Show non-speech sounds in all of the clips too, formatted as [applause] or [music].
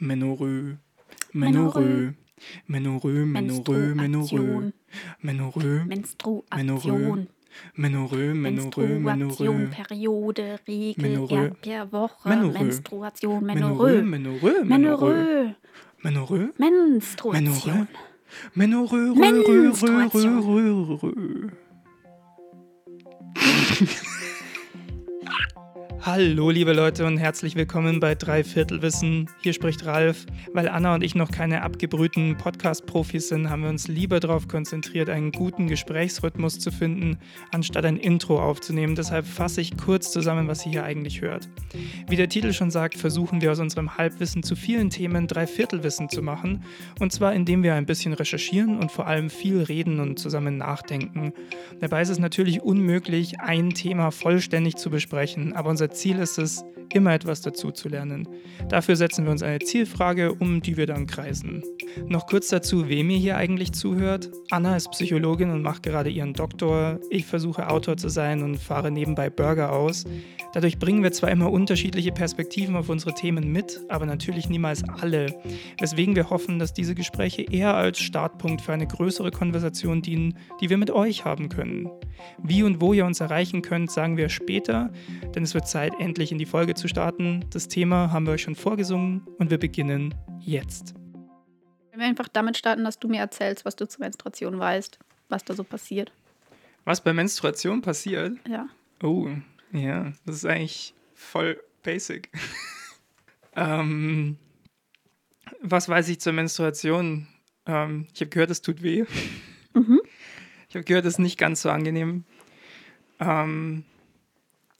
Menorö, Menorö, Menorö, Menorö, Menorö, Menorö, Menstruation. Menorö, Menorö, Menorö, Periode, Regel. Erdbeerwoche, Menorrhoe. Menstruation, Menorö. Menorö, Menorö. Menorö, Menstruation. Menorö, Menorö, rö, rö, Menstruation. [laughs] Hallo liebe Leute und herzlich willkommen bei Dreiviertelwissen. Hier spricht Ralf. Weil Anna und ich noch keine abgebrühten Podcast-Profis sind, haben wir uns lieber darauf konzentriert, einen guten Gesprächsrhythmus zu finden, anstatt ein Intro aufzunehmen. Deshalb fasse ich kurz zusammen, was ihr hier eigentlich hört. Wie der Titel schon sagt, versuchen wir aus unserem Halbwissen zu vielen Themen Dreiviertelwissen zu machen. Und zwar indem wir ein bisschen recherchieren und vor allem viel reden und zusammen nachdenken. Dabei ist es natürlich unmöglich, ein Thema vollständig zu besprechen, aber unser Ziel ist es, immer etwas dazu zu lernen. Dafür setzen wir uns eine Zielfrage, um die wir dann kreisen. Noch kurz dazu, wem ihr hier eigentlich zuhört. Anna ist Psychologin und macht gerade ihren Doktor. Ich versuche Autor zu sein und fahre nebenbei Burger aus. Dadurch bringen wir zwar immer unterschiedliche Perspektiven auf unsere Themen mit, aber natürlich niemals alle. Weswegen wir hoffen, dass diese Gespräche eher als Startpunkt für eine größere Konversation dienen, die wir mit euch haben können. Wie und wo ihr uns erreichen könnt, sagen wir später, denn es wird Zeit, endlich in die Folge zu starten. Das Thema haben wir euch schon vorgesungen und wir beginnen jetzt. Wenn wir einfach damit starten, dass du mir erzählst, was du zur Menstruation weißt, was da so passiert. Was bei Menstruation passiert? Ja. Oh, ja, das ist eigentlich voll basic. [laughs] ähm, was weiß ich zur Menstruation? Ähm, ich habe gehört, es tut weh. [laughs] Mhm. Ich habe gehört, es ist nicht ganz so angenehm. Ähm,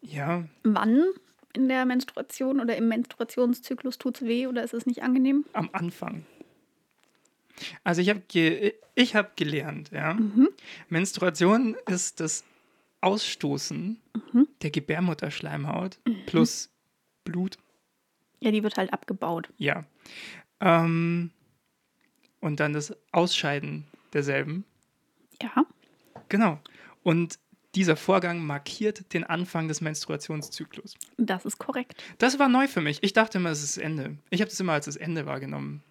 ja, Wann in der Menstruation oder im Menstruationszyklus tut es weh oder ist es nicht angenehm? am Anfang. Also ich habe ge ich hab gelernt, ja. Menstruation ist das Ausstoßen der Gebärmutterschleimhaut plus Blut. Ja, die wird halt abgebaut. Ja. Ähm, und dann das Ausscheiden derselben. Ja. Genau. Und dieser Vorgang markiert den Anfang des Menstruationszyklus. Das ist korrekt. Das war neu für mich. Ich dachte immer, es ist das Ende. Ich habe das immer als das Ende wahrgenommen.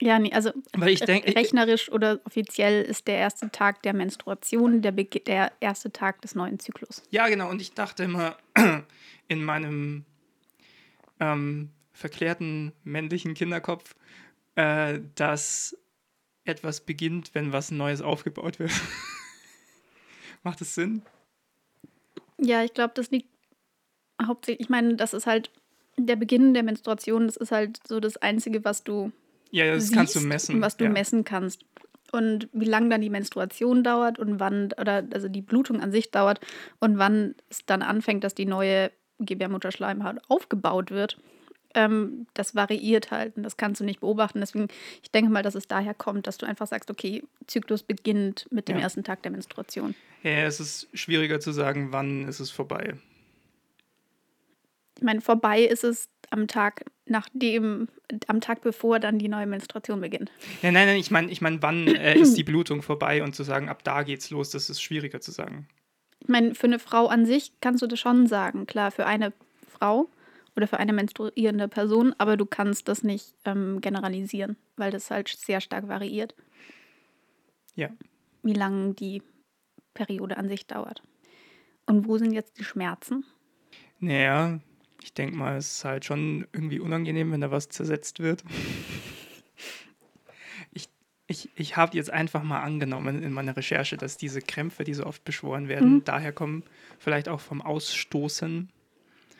Ja, nee, also Weil ich denk- ich- rechnerisch oder offiziell ist der erste Tag der Menstruation der, der erste Tag des neuen Zyklus. Ja, genau. Und ich dachte immer [clears throat] in meinem ähm, verklärten männlichen Kinderkopf, äh, dass etwas beginnt, wenn was Neues aufgebaut wird. [laughs] Macht das Sinn? Ja, ich glaube, das liegt hauptsächlich, ich meine, das ist halt der Beginn der Menstruation, das ist halt so das Einzige, was du Ja, das siehst kannst du messen. was du ja. messen kannst. Und wie lange dann die Menstruation dauert und wann, oder also die Blutung an sich dauert und wann es dann anfängt, dass die neue Gebärmutterschleimhaut aufgebaut wird, ähm, das variiert halt und das kannst du nicht beobachten. Deswegen, ich denke mal, dass es daher kommt, dass du einfach sagst, okay, Zyklus beginnt mit dem Ja. ersten Tag der Menstruation. Ja, es ist schwieriger zu sagen, wann ist es vorbei. Ich meine, vorbei ist es am Tag nachdem, am Tag bevor dann die neue Menstruation beginnt. Ja, nein, nein, ich meine, ich mein, wann äh, ist die Blutung vorbei und zu sagen, ab da geht's los, das ist schwieriger zu sagen. Ich meine, für eine Frau an sich kannst du das schon sagen. Klar, für eine Frau oder für eine menstruierende Person, aber du kannst das nicht ähm, generalisieren, weil das halt sehr stark variiert, Ja. wie lange die Periode an sich dauert. Und wo sind jetzt die Schmerzen? Naja, ich denke mal, es ist halt schon irgendwie unangenehm, wenn da was zersetzt wird. [laughs] Ich, ich, ich habe jetzt einfach mal angenommen in meiner Recherche, dass diese Krämpfe, die so oft beschworen werden, daher kommen, vielleicht auch vom Ausstoßen.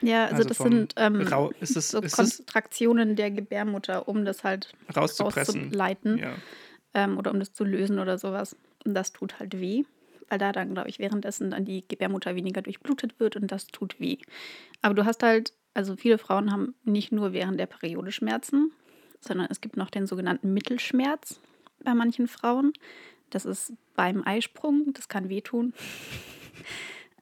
Ja, also, Also das sind ähm, es- so ist es- Kontraktionen der Gebärmutter, um das halt Rauszupressen. rauszuleiten Ja. ähm, oder um das zu lösen oder sowas. Und das tut halt weh, weil da dann, glaube ich, währenddessen dann die Gebärmutter weniger durchblutet wird und das tut weh. Aber du hast halt, also viele Frauen haben nicht nur während der Periode Schmerzen, sondern es gibt noch den sogenannten Mittelschmerz bei manchen Frauen. Das ist beim Eisprung, das kann wehtun. [laughs]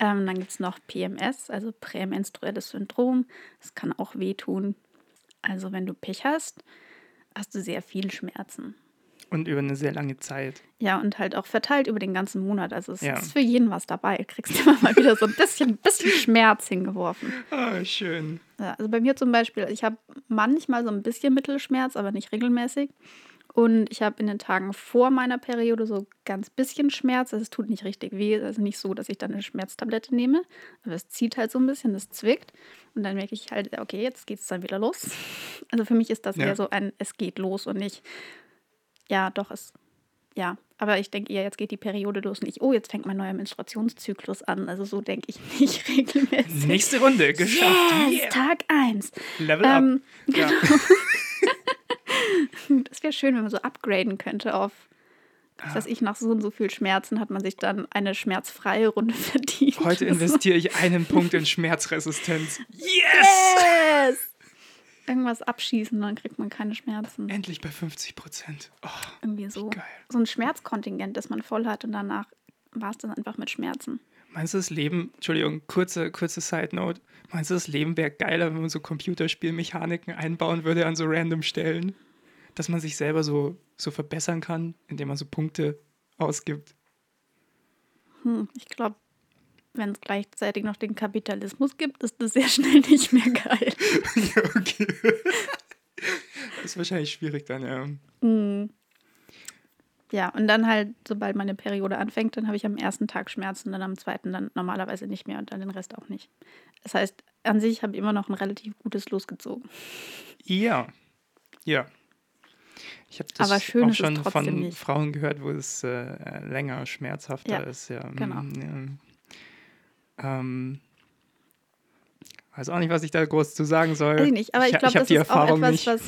ähm, dann gibt es noch PMS, also prämenstruelles Syndrom. Das kann auch wehtun. Also wenn du Pech hast, hast du sehr viel Schmerzen. Und über eine sehr lange Zeit. Ja, und halt auch verteilt über den ganzen Monat. Also es Ja. ist für jeden was dabei. Du kriegst [laughs] immer mal wieder so ein bisschen, bisschen Schmerz hingeworfen. Ah, schön. Ja, also bei mir zum Beispiel, ich habe manchmal so ein bisschen Mittelschmerz, aber nicht regelmäßig. Und ich habe in den Tagen vor meiner Periode so ganz bisschen Schmerz. Also es tut nicht richtig weh. Also nicht so, dass ich dann eine Schmerztablette nehme. Aber es zieht halt so ein bisschen, es zwickt. Und dann merke ich halt, okay, jetzt geht es dann wieder los. Also für mich ist das Ja. eher so ein, es geht los und nicht, ja, doch, es, ja. Aber ich denke eher, jetzt geht die Periode los und nicht, oh, jetzt fängt mein neuer Menstruationszyklus an. Also so denke ich [laughs] nicht regelmäßig. Nächste Runde, geschafft. Yes, Yeah. Tag 1. Level up. Ähm, Ja. [laughs] [laughs] Das wäre schön, wenn man so upgraden könnte auf, Ah. was weiß ich, nach so und so viel Schmerzen hat man sich dann eine schmerzfreie Runde [laughs] verdient. Heute investiere ich einen Punkt in Schmerzresistenz. Yes! Yes! Irgendwas abschießen, dann kriegt man keine Schmerzen. Endlich bei 50 Prozent. Oh, Irgendwie so. geil. So ein Schmerzkontingent, das man voll hat und danach war es dann einfach mit Schmerzen. meinst du, das Leben, Entschuldigung, kurze, kurze Side Note, meinst du, das Leben wäre geiler, wenn man so Computerspielmechaniken einbauen würde an so random Stellen? Dass man sich selber so, so verbessern kann, indem man so Punkte ausgibt. Hm, ich glaube, wenn es gleichzeitig noch den Kapitalismus gibt, ist das sehr [laughs] schnell nicht mehr geil. [laughs] ja, okay. Das ist wahrscheinlich schwierig dann, ja. Hm. Ja, und dann halt, sobald meine Periode anfängt, dann habe ich am ersten Tag Schmerzen, dann am zweiten dann normalerweise nicht mehr und dann den Rest auch nicht. Das heißt, an sich habe ich immer noch ein relativ gutes losgezogen. Ja. Ja. Ich habe das auch schon von nicht. Frauen gehört, wo es äh, länger schmerzhafter Ja, ist. Ja. genau. Mm, Ja. Ähm, weiß auch nicht, was ich da groß zu sagen soll. Weiß ich nicht, aber ich, ich glaube, das ist auch Erfahrung etwas, nicht. was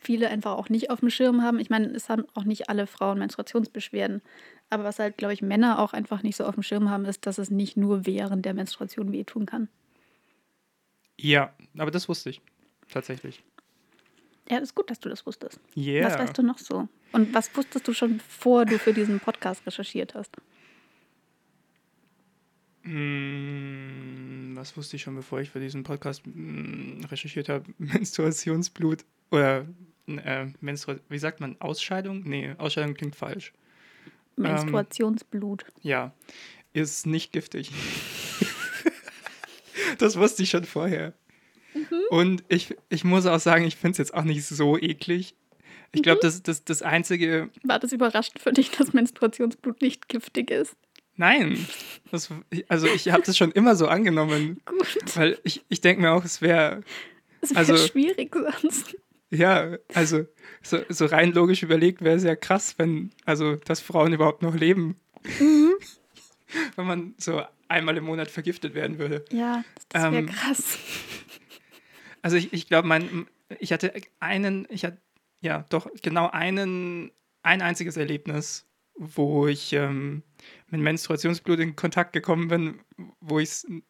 viele einfach auch nicht auf dem Schirm haben. Ich meine, es haben auch nicht alle Frauen Menstruationsbeschwerden. Aber was halt, glaube ich, Männer auch einfach nicht so auf dem Schirm haben, ist, dass es nicht nur während der Menstruation wehtun kann. Ja, aber das wusste ich. Tatsächlich. Ja, ist gut, dass du das wusstest. Yeah. Was weißt du noch so? Und was wusstest du schon, bevor du für diesen Podcast recherchiert hast? Mm, was wusste ich schon, bevor ich für diesen Podcast mm, recherchiert habe? [laughs] Menstruationsblut oder äh, Menstru wie sagt man, Ausscheidung? Nee, Ausscheidung klingt falsch. Menstruationsblut. Ja, ist nicht giftig. [laughs] das wusste ich schon vorher. Und ich, ich muss auch sagen, ich finde es jetzt auch nicht so eklig. Ich glaube, das, das, das Einzige, War das überraschend für dich, dass Menstruationsblut nicht giftig ist? nein, das, also ich habe das schon immer so angenommen, Gut. weil ich, ich denke mir auch, es wäre, Es wäre Also- schwierig sonst. ja, also so, so rein logisch überlegt wäre es ja krass, wenn, also, dass Frauen überhaupt noch leben. wenn man so einmal im Monat vergiftet werden würde. Ja, das wäre Ähm, krass. Also ich, ich glaube, mein, ich hatte einen, ich hatte, ja, doch genau einen, ein einziges Erlebnis, wo ich ähm, mit Menstruationsblut in Kontakt gekommen bin, wo ich es ein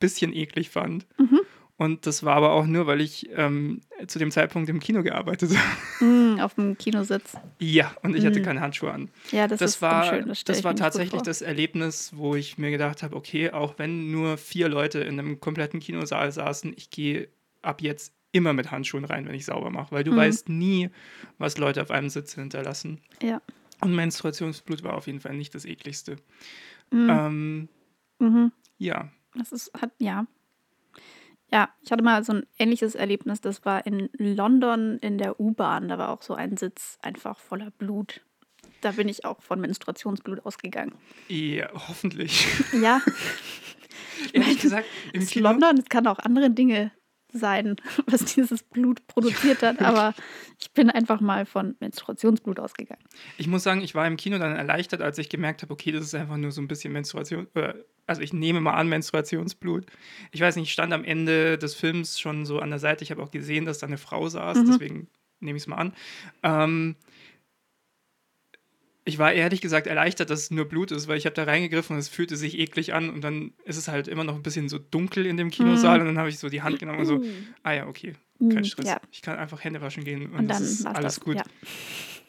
bisschen eklig fand. Mhm. Und das war aber auch nur, weil ich ähm, zu dem Zeitpunkt im Kino gearbeitet [laughs] habe. Mm, auf dem Kinositz. ja, und ich hatte Mhm. keine Handschuhe an. Ja, das, Das, ist war, unschön. Das, das war tatsächlich das Erlebnis, wo ich mir gedacht habe, okay, auch wenn nur vier Leute in einem kompletten Kinosaal saßen, ich gehe ab jetzt immer mit Handschuhen rein, wenn ich sauber mache, weil du Mhm. weißt nie, was Leute auf einem Sitz hinterlassen. Ja. Und Menstruationsblut war auf jeden Fall nicht das ekligste. Mhm. Ähm, Mhm. ja, Das ist, hat, ja. Ja, ich hatte mal so ein ähnliches Erlebnis. Das war in London in der U-Bahn. Da war auch so ein Sitz einfach voller Blut. Da bin ich auch von Menstruationsblut ausgegangen. ja hoffentlich. Ja, [laughs] Ehrlich gesagt, im Kino, London. Es kann auch andere Dinge sein, [laughs] was dieses Blut produziert hat. Aber ich bin einfach mal von Menstruationsblut ausgegangen. ich muss sagen, ich war im Kino dann erleichtert, als ich gemerkt habe, okay, das ist einfach nur so ein bisschen Menstruation, äh, also ich nehme mal an, Menstruationsblut. Ich weiß nicht, ich stand am Ende des Films schon so an der Seite. Ich habe auch gesehen, dass da eine Frau saß, Mhm. deswegen nehme ich es mal an. Ähm, ich war ehrlich gesagt erleichtert, dass es nur Blut ist, weil ich habe da reingegriffen und es fühlte sich eklig an und dann ist es halt immer noch ein bisschen so dunkel in dem Kinosaal und dann habe ich so die Hand genommen und so, ah ja, okay, kein Mm, Stress. ja. Ich kann einfach Hände waschen gehen und, Und das ist alles das. gut. Ja.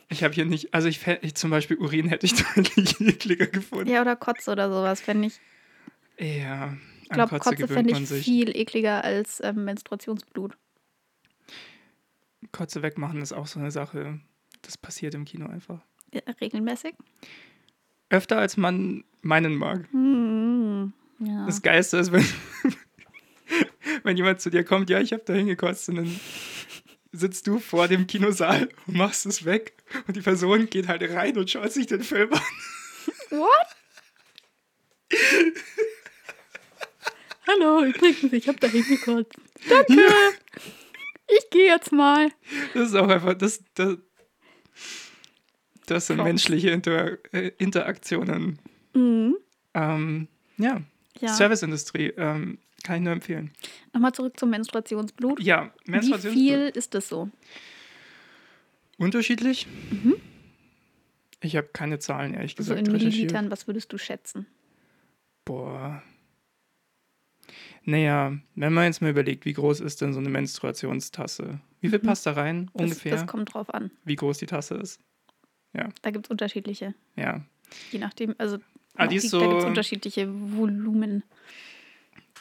Ich habe hier nicht, also ich, ich zum Beispiel Urin hätte ich [laughs] deutlich ekliger gefunden. ja, oder Kotze oder sowas, fände ich. Ja, an Ich glaube, Kotze, Kotze gewöhnt fände ich sich. viel ekliger als ähm, Menstruationsblut. Kotze wegmachen ist auch so eine Sache. Das passiert im Kino einfach. Ja, regelmäßig. Öfter als man meinen mag. Hm, ja. Das Geilste ist, wenn, [laughs] wenn jemand zu dir kommt, ja, ich habe da hingekotzt und dann sitzt du vor dem Kinosaal und machst es weg und die Person geht halt rein und schaut sich den Film an. What? Hallo, übrigens, ich habe da hingekotzt. Danke. Ich gehe jetzt mal. Das ist auch einfach, das, das, das sind Props. menschliche Inter äh, Interaktionen. Mhm. Ähm, ja. Ja. Serviceindustrie, ähm, kann ich nur empfehlen. Nochmal zurück zum Menstruationsblut. Ja, Wie Menstruationsblut. viel ist das so? Unterschiedlich? Mhm. Ich habe keine Zahlen, ehrlich So gesagt, in recherchiert. Millilitern, was würdest du schätzen? Boah. Naja, wenn man jetzt mal überlegt, wie groß ist denn so eine Menstruationstasse? Wie viel Mhm. passt da rein Das, ungefähr? das kommt drauf an. wie groß die Tasse ist? Da gibt es unterschiedliche. Ja. Je nachdem, also Ah, die ist da gibt es so- unterschiedliche Volumen.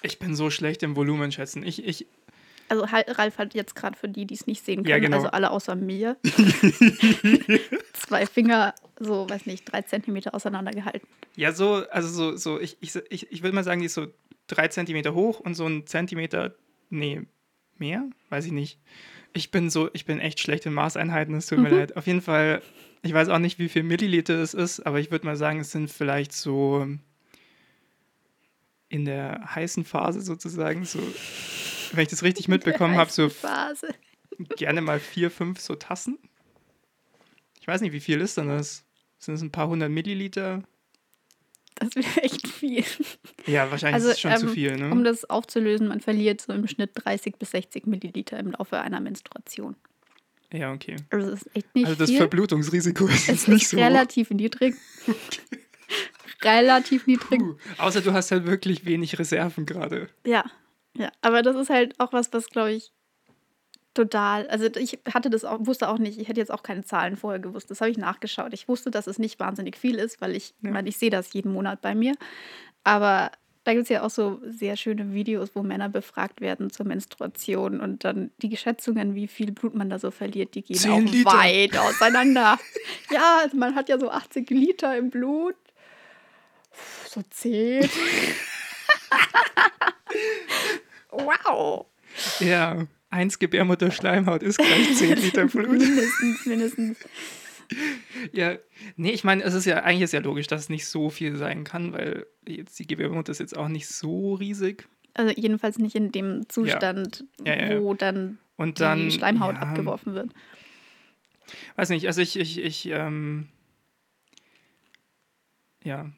Ich bin so schlecht im Volumen schätzen. Ich, ich, Also Ralf hat jetzt gerade für die, die es nicht sehen können, Ja, genau. also alle außer mir, [laughs] zwei Finger so, weiß nicht, drei Zentimeter auseinandergehalten. ja, so, also so, so, ich, ich, ich, ich würde mal sagen, die ist so drei Zentimeter hoch und so ein Zentimeter, nee, mehr? Weiß ich nicht. Ich bin so, ich bin echt schlecht in Maßeinheiten, es tut mir Mhm. leid. Auf jeden Fall, ich weiß auch nicht, wie viel Milliliter es ist, aber ich würde mal sagen, es sind vielleicht so in der heißen Phase sozusagen, so, wenn ich das richtig mitbekommen habe, so Phase. gerne mal vier, fünf so Tassen. Ich weiß nicht, wie viel ist denn das? Sind es ein paar hundert Milliliter? Das wäre echt viel. Ja, wahrscheinlich Also, ist es schon zu ähm, viel, ne? Um das aufzulösen, man verliert so im Schnitt 30 bis 60 Milliliter im Laufe einer Menstruation. Ja, okay. Also es ist echt nicht also das viel. Verblutungsrisiko ist es jetzt nicht ist so hoch. relativ niedrig. [laughs] relativ niedrig. Puh. Außer du hast halt wirklich wenig Reserven gerade. Ja, ja. Aber das ist halt auch was, was glaube ich total. Also ich hatte das auch, wusste auch nicht, ich hätte jetzt auch keine Zahlen vorher gewusst. Das habe ich nachgeschaut. Ich wusste, dass es nicht wahnsinnig viel ist, weil ich, Ja. weil ich sehe das jeden Monat bei mir. Aber da gibt es ja auch so sehr schöne Videos, wo Männer befragt werden zur Menstruation und dann die Schätzungen, wie viel Blut man da so verliert, die gehen Zehn auch Liter. weit auseinander. [laughs] ja, also man hat ja so 80 Liter im Blut. So 10. [laughs] wow. Ja, eins Gebärmutter-Schleimhaut ist gleich 10 Liter Blut. [laughs] mindestens, mindestens. [laughs] Ja, nee, ich meine, es ist ja eigentlich ist ja logisch, dass es nicht so viel sein kann, weil jetzt die Gebärmutter ist jetzt auch nicht so riesig. Also jedenfalls nicht in dem Zustand, Ja, ja, ja. wo dann Und dann. die Schleimhaut abgeworfen wird. Weiß nicht, also ich, ich, ich, ähm, ja,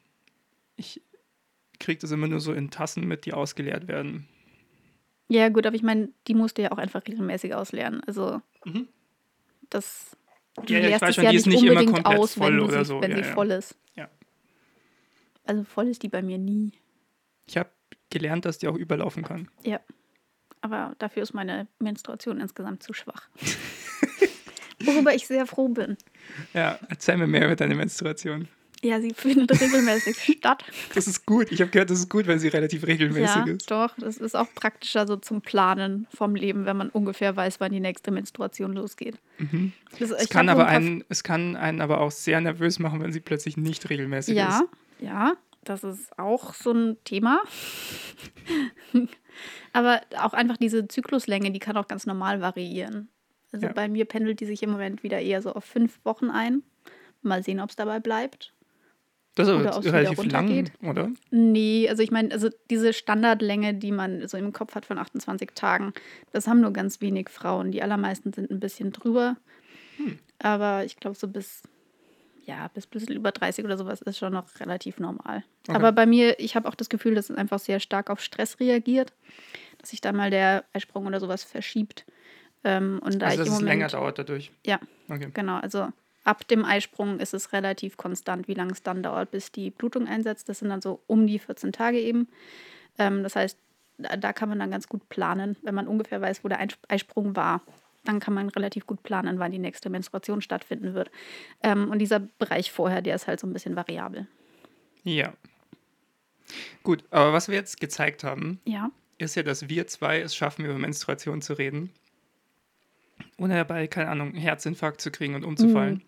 ich kriege das immer nur so in Tassen mit, die ausgeleert werden. Ja, gut, aber ich meine, die musst du ja auch einfach regelmäßig ausleeren. Also Mhm. das du Ja, ja, weiß es schon, ja die ist nicht nicht immer unbedingt aus, voll wenn, sie, so. wenn Ja, sie voll ist. Ja. Also voll ist die bei mir nie. Ich habe gelernt, dass die auch überlaufen kann. Ja. Aber dafür ist meine Menstruation insgesamt zu schwach. [laughs] Worüber ich sehr froh bin. Ja, erzähl mir mehr über deine Menstruation. Ja, sie findet regelmäßig [laughs] statt. Das ist gut. Ich habe gehört, das ist gut, weil sie relativ regelmäßig ja, ist. doch. Das ist auch praktischer so zum Planen vom Leben, wenn man ungefähr weiß, wann die nächste Menstruation losgeht. Mhm. Das, Es kann, aber einen, es kann einen aber auch sehr nervös machen, wenn sie plötzlich nicht regelmäßig Ja, ist. ja, das ist auch so ein Thema. [laughs] aber auch einfach diese Zykluslänge, die kann auch ganz normal variieren. Also Ja. bei mir pendelt die sich im Moment wieder eher so auf fünf Wochen ein. Mal sehen, ob es dabei bleibt. Das ist Oder relativ lang, oder? Nee, also ich meine, also diese Standardlänge, die man so im Kopf hat von 28 Tagen, das haben nur ganz wenig Frauen. Die allermeisten sind ein bisschen drüber. Hm. Aber ich glaube, so bis, ja, bis ein bisschen über 30 oder sowas ist schon noch relativ normal. Okay. Aber bei mir, ich habe auch das Gefühl, dass es einfach sehr stark auf Stress reagiert, dass sich da mal der Eisprung oder sowas verschiebt. Ähm, und da also, dass es länger Moment, dauert dadurch. Ja. Okay. Genau, also ab dem Eisprung ist es relativ konstant, wie lange es dann dauert, bis die Blutung einsetzt. Das sind dann so um die 14 Tage eben. Ähm, das heißt, da, da kann man dann ganz gut planen, wenn man ungefähr weiß, wo der Eis- Eisprung war. Dann kann man relativ gut planen, wann die nächste Menstruation stattfinden wird. Ähm, und dieser Bereich vorher, der ist halt so ein bisschen variabel. Ja. Gut, aber was wir jetzt gezeigt haben, Ja. ist ja, dass wir zwei es schaffen, über Menstruation zu reden. Ohne dabei, keine Ahnung, einen Herzinfarkt zu kriegen und umzufallen.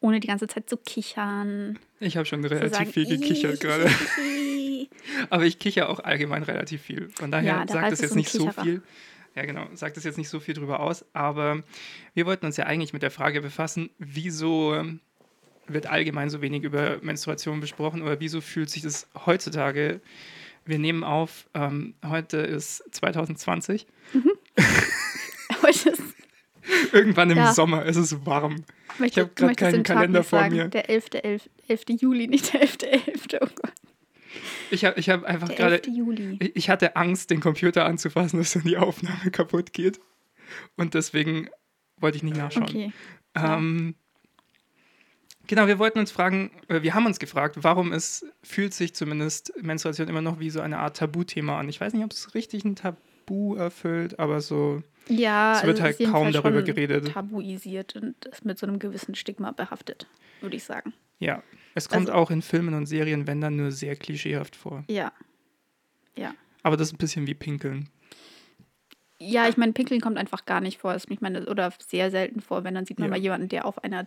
ohne die ganze Zeit zu kichern. Ich habe schon relativ sagen, viel gekichert "Ih, gerade. ih." [laughs] Aber ich kicher auch allgemein relativ viel. Von daher Ja, sagt es ist jetzt so nicht so Kicherer. viel. Ja, genau, sagt es jetzt nicht so viel drüber aus. Aber wir wollten uns ja eigentlich mit der Frage befassen, wieso wird allgemein so wenig über Menstruation besprochen oder wieso fühlt sich das heutzutage? Wir nehmen auf, ähm, heute ist 2020. [laughs] Heute ist, [laughs] Irgendwann im Ja. Sommer ist es warm. möchte, hab du grad möchtest keinen Kalender vor sagen. mir. Der 11. 11. 11. Juli, nicht der 11. 11. Oh Gott. Ich habe ich hab einfach gerade 11. Juli. Ich ich hatte Angst, den Computer anzufassen, dass dann die Aufnahme [laughs] kaputt geht. Und deswegen wollte ich nicht nachschauen. Okay. Ähm, genau, wir wollten uns fragen, äh, wir haben uns gefragt, warum es fühlt sich zumindest Menstruation immer noch wie so eine Art Tabuthema an. Ich weiß nicht, ob es richtig ein Tabu erfüllt, aber so, Ja, es wird also halt jedenfalls kaum darüber schon geredet. Tabuisiert und ist mit so einem gewissen Stigma behaftet, würde ich sagen. ja. Es kommt Also- auch in Filmen und Serien, wenn dann nur sehr klischeehaft vor. Ja. Ja. Aber das ist ein bisschen wie Pinkeln. Ja, ich meine, Pinkeln kommt einfach gar nicht vor. Ich meine, oder sehr selten vor, wenn dann sieht man Ja. mal jemanden, der auf einer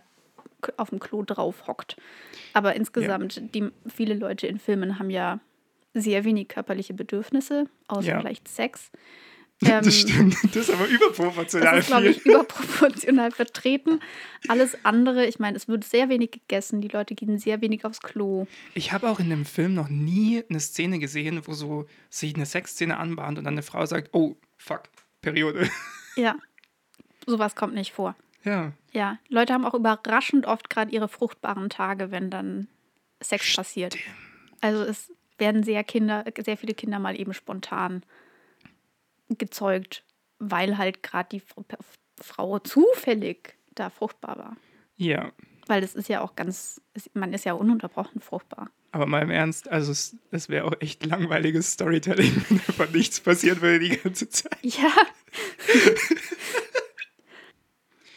auf dem Klo drauf hockt. Aber insgesamt, die, viele Leute in Filmen haben ja sehr wenig körperliche Bedürfnisse, außer Ja. vielleicht Sex. [laughs] Ähm, das stimmt. Das ist aber überproportional Das ist, glaube ich, überproportional vertreten. Alles andere, ich meine, es wird sehr wenig gegessen, die Leute gehen sehr wenig aufs Klo. Ich habe auch in dem Film noch nie eine Szene gesehen, wo so sich eine Sexszene anbahnt und dann eine Frau sagt, oh, fuck, Periode. [laughs] Ja, sowas kommt nicht vor. Ja, Ja, Leute haben auch überraschend oft gerade ihre fruchtbaren Tage, wenn dann Sex passiert. Also es werden sehr Kinder, sehr viele Kinder mal eben spontan gezeugt, weil halt gerade die Frau zufällig da fruchtbar war. ja. Weil das ist ja auch ganz, man ist ja ununterbrochen fruchtbar. Aber mal im Ernst, also es, es wäre auch echt langweiliges Storytelling, [laughs] wenn einfach nichts passiert würde die ganze Zeit. Ja. [laughs]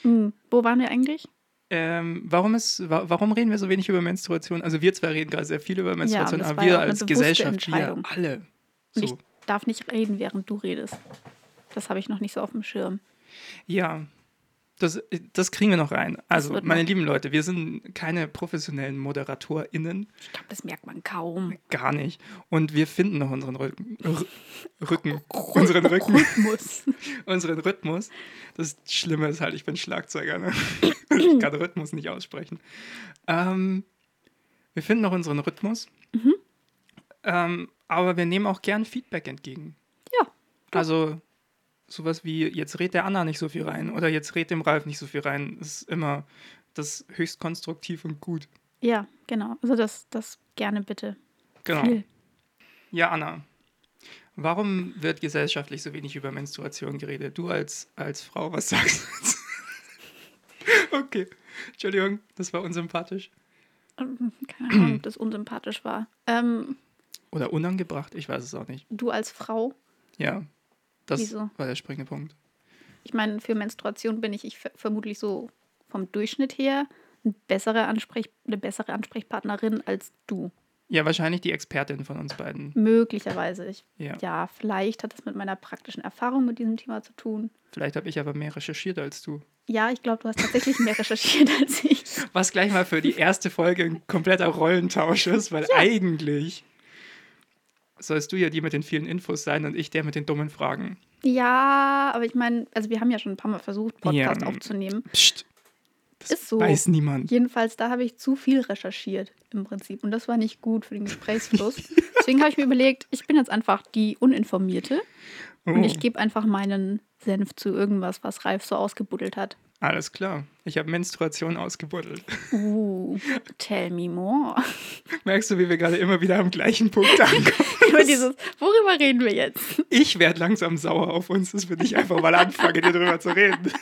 hm, wo waren wir eigentlich? Ähm, warum, ist, wa warum reden wir so wenig über Menstruation? Also wir zwei reden gerade sehr viel über Menstruation, das aber wir ja als Gesellschaft, wir alle. Und So. ich darf nicht reden, während du redest. Das habe ich noch nicht so auf dem Schirm. Ja, das, das kriegen wir noch rein. Also, meine lieben Leute, wir sind keine professionellen ModeratorInnen. Ich glaube, das merkt man kaum. Gar nicht. Und wir finden noch unseren Rücken. [laughs] Rücken. Unseren Rücken. Rhythmus. [laughs] unseren Rhythmus. Das Schlimme ist halt, ich bin Schlagzeuger. Ne? [laughs] ich kann [clears throat] Rhythmus nicht aussprechen. Ähm, wir finden noch unseren Rhythmus. Mhm. Ähm, aber wir nehmen auch gern Feedback entgegen. Ja. Also sowas wie, jetzt redet der Anna nicht so viel rein oder jetzt redet dem Ralf nicht so viel rein. Ist immer das höchst konstruktiv und gut. Ja, genau. Also das, das gerne bitte. Genau. Viel. Ja, Anna. Warum wird gesellschaftlich so wenig über Menstruation geredet? Du als, als Frau, was sagst du jetzt? [laughs] okay, Entschuldigung, das war unsympathisch. Ähm, Keine Ahnung, ob das unsympathisch war. Ähm, Oder unangebracht, ich weiß es auch nicht. du als Frau, Ja, das Wieso? war der springende Punkt. ich meine, für Menstruation bin ich, ich ver- vermutlich so vom Durchschnitt her ein bessere Ansprech, eine bessere Ansprechpartnerin als du. Ja, wahrscheinlich die Expertin von uns beiden. Möglicherweise. Ich, Ja. ja, vielleicht hat das mit meiner praktischen Erfahrung mit diesem Thema zu tun. Vielleicht habe ich aber mehr recherchiert als du. Ja, ich glaube, du hast tatsächlich mehr recherchiert [laughs] als ich. Was gleich mal für die erste Folge ein kompletter Rollentausch ist, weil eigentlich sollst du ja die mit den vielen Infos sein und ich der mit den dummen Fragen. Ja, aber ich meine, also wir haben ja schon ein paar Mal versucht, Podcast Ja. aufzunehmen. Psst. Das Ist so. weiß niemand. Jedenfalls, da habe ich zu viel recherchiert im Prinzip. Und das war nicht gut für den Gesprächsfluss. Deswegen habe ich mir überlegt, ich bin jetzt einfach die Uninformierte und Oh, ich gebe einfach meinen Senf zu irgendwas, was Ralf so ausgebuddelt hat. alles klar. Ich habe Menstruation ausgebuddelt. Uh, tell me more. [laughs] Merkst du, wie wir gerade immer wieder am gleichen Punkt ankommen? Über dieses, worüber reden wir jetzt? Ich werde langsam sauer auf uns, dass wir nicht einfach mal anfangen, hier drüber zu reden. [laughs]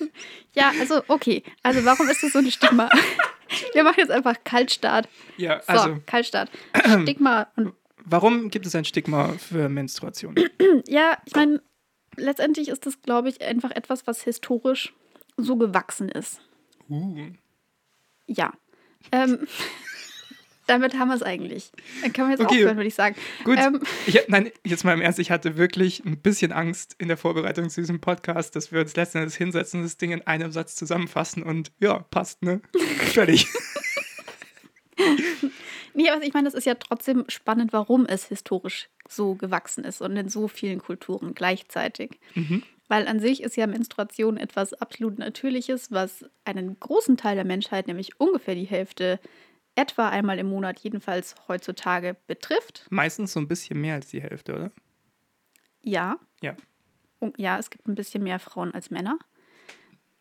[laughs] Ja, also, okay. Also, warum ist das so ein Stigma? [laughs] Wir machen jetzt einfach Kaltstart. Ja, So, also, Kaltstart. [clears throat] Stigma. Warum gibt es ein Stigma für Menstruation? [clears throat] ja, ich meine, letztendlich ist das, glaube ich, einfach etwas, was historisch so gewachsen ist. Uh, Ja. Ähm, [laughs] damit haben wir es eigentlich. Dann können wir jetzt Okay. aufhören, würde ich sagen. Gut. Ähm, Ich, nein, jetzt mal im Ernst, ich hatte wirklich ein bisschen Angst in der Vorbereitung zu diesem Podcast, dass wir uns letzten Endes hinsetzen und das Ding in einem Satz zusammenfassen und ja, passt, ne? [laughs] Fertig. Nee, aber ich meine, das ist ja trotzdem spannend, warum es historisch so gewachsen ist und in so vielen Kulturen gleichzeitig. Mhm. Weil an sich ist ja Menstruation etwas absolut Natürliches, was einen großen Teil der Menschheit, nämlich ungefähr die Hälfte, etwa einmal im Monat jedenfalls heutzutage betrifft. Meistens so ein bisschen mehr als die Hälfte, oder? Ja, Ja. Und ja, es gibt ein bisschen mehr Frauen als Männer.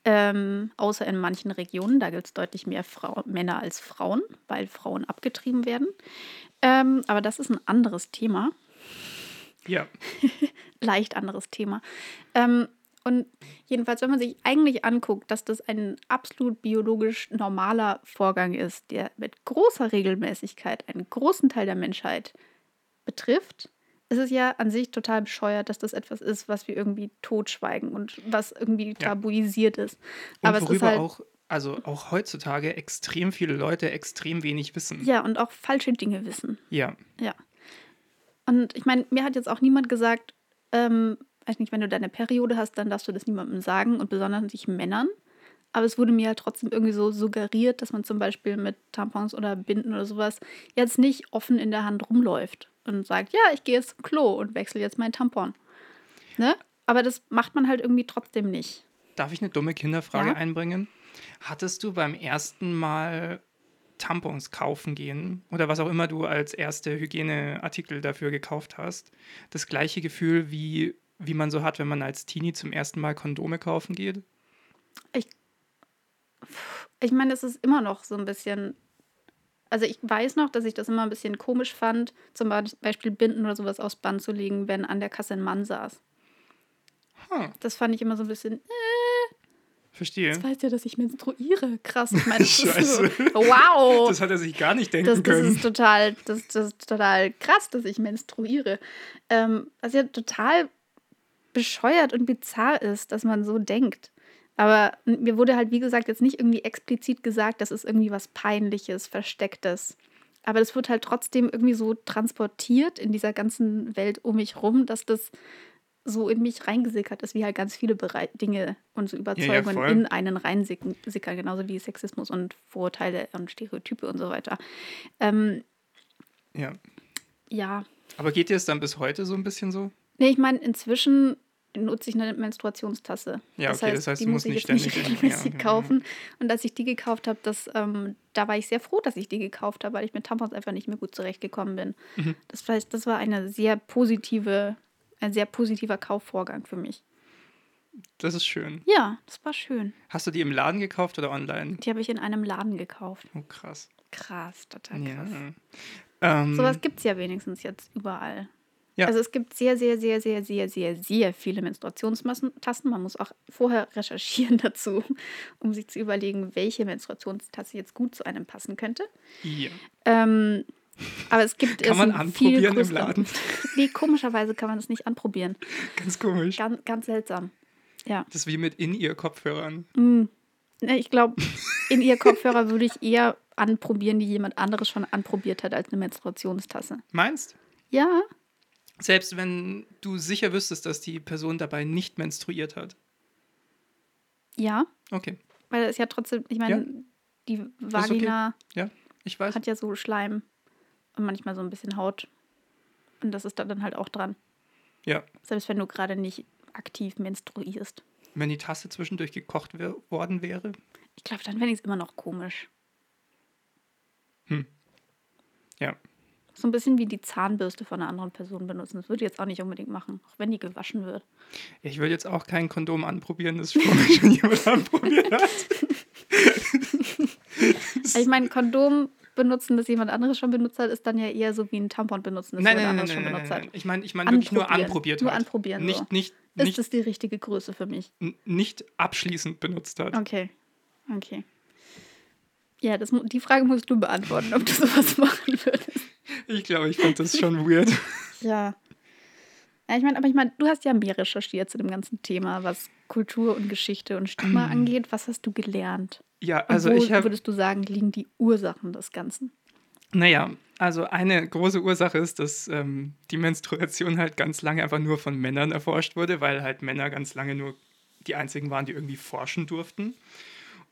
Ähm, außer in manchen Regionen, da gibt es deutlich mehr Frau Männer als Frauen, weil Frauen abgetrieben werden. Ähm, aber das ist ein anderes Thema, Ja. [laughs] leicht anderes Thema. Ähm, und jedenfalls, wenn man sich eigentlich anguckt, dass das ein absolut biologisch normaler Vorgang ist, der mit großer Regelmäßigkeit einen großen Teil der Menschheit betrifft, ist es ja an sich total bescheuert, dass das etwas ist, was wir irgendwie totschweigen und was irgendwie tabuisiert ist. Und Aber es ist worüber halt, auch, also auch heutzutage extrem viele Leute extrem wenig wissen. ja, und auch falsche Dinge wissen. Ja. Ja. Und ich meine, mir hat jetzt auch niemand gesagt, ähm, weiß nicht, wenn du deine Periode hast, dann darfst du das niemandem sagen und besonders nicht Männern. Aber es wurde mir halt trotzdem irgendwie so suggeriert, dass man zum Beispiel mit Tampons oder Binden oder sowas jetzt nicht offen in der Hand rumläuft und sagt, ja, ich gehe jetzt zum Klo und wechsle jetzt mein Tampon. Ne? Aber das macht man halt irgendwie trotzdem nicht. Darf ich eine dumme Kinderfrage Ja. einbringen? Hattest du beim ersten Mal Tampons kaufen gehen oder was auch immer du als erste Hygieneartikel dafür gekauft hast, das gleiche Gefühl, wie, wie man so hat, wenn man als Teenie zum ersten Mal Kondome kaufen geht? Ich meine, es ist immer noch so ein bisschen. Also ich weiß noch, dass ich das immer ein bisschen komisch fand, zum Beispiel Binden oder sowas aufs Band zu legen, wenn an der Kasse ein Mann saß. Hm, Das fand ich immer so ein bisschen, verstehe. jetzt weißt du ja, dass ich menstruiere. Krass. Ich meine, [laughs] das ist so, Scheiße. wow. Das hat er sich gar nicht denken Das, das können. ist total, das, das ist total krass, dass ich menstruiere. Ähm, was ja total bescheuert und bizarr ist, dass man so denkt. Aber mir wurde halt, wie gesagt, jetzt nicht irgendwie explizit gesagt, das ist irgendwie was Peinliches, Verstecktes. Aber das wird halt trotzdem irgendwie so transportiert in dieser ganzen Welt um mich rum, dass das so in mich reingesickert ist, wie halt ganz viele Berei Dinge und so Überzeugungen voll. in einen reinsickern, genauso wie Sexismus und Vorurteile und Stereotype und so weiter. Ähm, Ja. ja, Aber geht dir es dann bis heute so ein bisschen so? nee, ich meine, inzwischen nutze ich eine Menstruationstasse. Ja, okay, das heißt, die du muss musst ich nicht regelmäßig ja, kaufen. Und als ich die gekauft habe, das, ähm, da war ich sehr froh, dass ich die gekauft habe, weil ich mit Tampons einfach nicht mehr gut zurechtgekommen bin. Mhm. Das heißt, das war eine sehr positive, ein sehr positiver Kaufvorgang für mich. Das ist schön. Ja, das war schön. Hast du die im Laden gekauft oder online? Die habe ich in einem Laden gekauft. Oh, krass. Krass, total Ja. krass. Ähm, Sowas gibt es ja wenigstens jetzt überall. Ja. Also es gibt sehr, sehr, sehr, sehr, sehr, sehr, sehr viele Menstruationstassen. Man muss auch vorher recherchieren [laughs] dazu, um sich zu überlegen, welche Menstruationstasse jetzt gut zu einem passen könnte. ja. Ähm, aber es gibt [laughs] Kann es man anprobieren viel im Laden? [laughs] Nee, komischerweise kann man das nicht anprobieren. Ganz komisch. Ganz, ganz seltsam. Ja. Das ist wie mit In-Ear-Kopfhörern. Ne, Ich glaube, in ihr Kopfhörer würde ich eher anprobieren, die jemand anderes schon anprobiert hat, als eine Menstruationstasse. Meinst? Ja, Selbst wenn du sicher wüsstest, dass die Person dabei nicht menstruiert hat. ja. Okay. Weil es ja trotzdem, ich meine, Ja. die ist okay. Vagina Ja, ich weiß. hat ja so Schleim und manchmal so ein bisschen Haut. Und das ist da dann halt auch dran. Ja. Selbst wenn du gerade nicht aktiv menstruierst. Wenn die Tasse zwischendurch gekocht worden wäre. Ich glaube, dann ich es immer noch komisch. Ja. So ein bisschen wie die Zahnbürste von einer anderen Person benutzen. Das würde ich jetzt auch nicht unbedingt machen, auch wenn die gewaschen wird. Ich würde jetzt auch kein Kondom anprobieren, das schon, schon jemand [laughs] anprobiert hat. Also ich meine, Kondom benutzen, das jemand anderes schon benutzt hat, ist dann ja eher so wie ein Tampon benutzen, das Nein, jemand anderes nein, schon nein, benutzt nein, hat. Ich meine ich mein wirklich nur anprobiert Nur hat. anprobieren, Nicht, so. nicht, Ist nicht, das die richtige Größe für mich? nicht abschließend benutzt hat. Okay. Okay. Ja, das, die Frage musst du beantworten, ob du sowas [laughs] machen würdest. Ich glaube, ich fand das schon weird. [laughs] Ja. Ja, ich meine, aber ich meine, du hast ja mehr recherchiert zu dem ganzen Thema, was Kultur und Geschichte und Stigma angeht. Was hast du gelernt? Ja, also ich habe würdest du sagen, liegen die Ursachen des Ganzen? Naja, also eine große Ursache ist, dass ähm, die Menstruation halt ganz lange einfach nur von Männern erforscht wurde, weil halt Männer ganz lange nur die einzigen waren, die irgendwie forschen durften.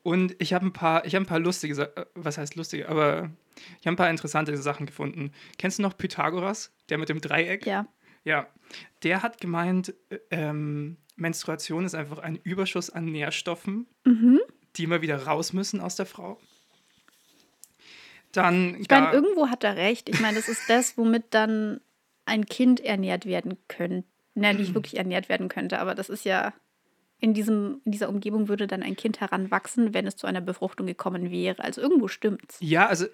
Und ich habe ein paar, ich habe ein paar lustige, äh, was heißt lustige, aber ich habe ein paar interessante Sachen gefunden. Kennst du noch Pythagoras, der mit dem Dreieck? Ja. Ja. Der hat gemeint, äh, ähm, Menstruation ist einfach ein Überschuss an Nährstoffen, Mhm. die immer wieder raus müssen aus der Frau. Dann Ich meine, irgendwo hat er recht. Ich meine, das ist das, womit dann ein Kind ernährt werden könnte. Mhm. nicht [clears throat] wirklich ernährt werden könnte, aber das ist ja. In, diesem, in dieser Umgebung würde dann ein Kind heranwachsen, wenn es zu einer Befruchtung gekommen wäre. Also irgendwo stimmt's. ja, also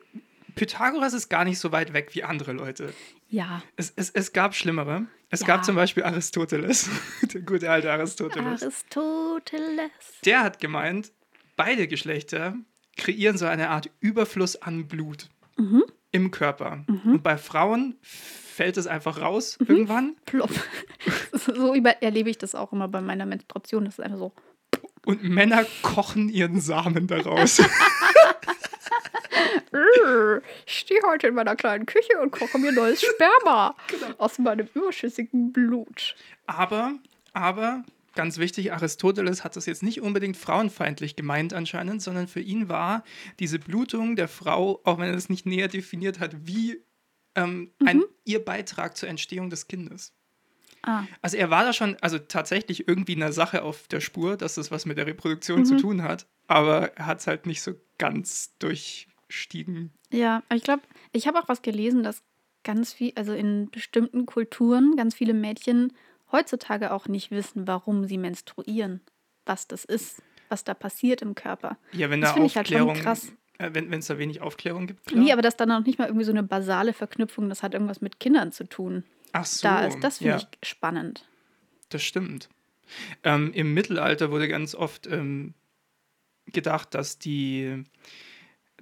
Pythagoras ist gar nicht so weit weg wie andere Leute. Ja. Es, es, es gab schlimmere. Es Ja. gab zum Beispiel Aristoteles, [laughs] der gute alte Aristoteles. Aristoteles. Der hat gemeint, beide Geschlechter kreieren so eine Art Überfluss an Blut Mhm. im Körper. Und bei Frauen fällt es einfach raus irgendwann. Plopp. [laughs] so über erlebe ich das auch immer bei meiner Menstruation. Das ist einfach so. Und Männer kochen ihren Samen daraus. "Äh, [laughs] [laughs] Ich stehe heute in meiner kleinen Küche und koche mir neues Sperma Genau. aus meinem überschüssigen Blut. aber, aber, ganz wichtig, Aristoteles hat das jetzt nicht unbedingt frauenfeindlich gemeint anscheinend, sondern für ihn war diese Blutung der Frau, auch wenn er es nicht näher definiert hat, wie ähm, ein, ihr Beitrag zur Entstehung des Kindes. Ah, Also er war da schon, also tatsächlich irgendwie einer Sache auf der Spur, dass das was mit der Reproduktion zu tun hat, aber er hat es halt nicht so ganz durchstiegen. ja, aber ich glaube, ich habe auch was gelesen, dass ganz viel, also in bestimmten Kulturen, ganz viele Mädchen heutzutage auch nicht wissen, warum sie menstruieren, was das ist, was da passiert im Körper. Ja, wenn Das da halt schon Aufklärung, krass. Äh, wenn es da wenig Aufklärung gibt, klar. Nee, aber dass dann noch nicht mal irgendwie so eine basale Verknüpfung, das hat irgendwas mit Kindern zu tun, Ach so, da ist. Das finde ja, ich spannend. das stimmt. Ähm, Im Mittelalter wurde ganz oft ähm, gedacht, dass die,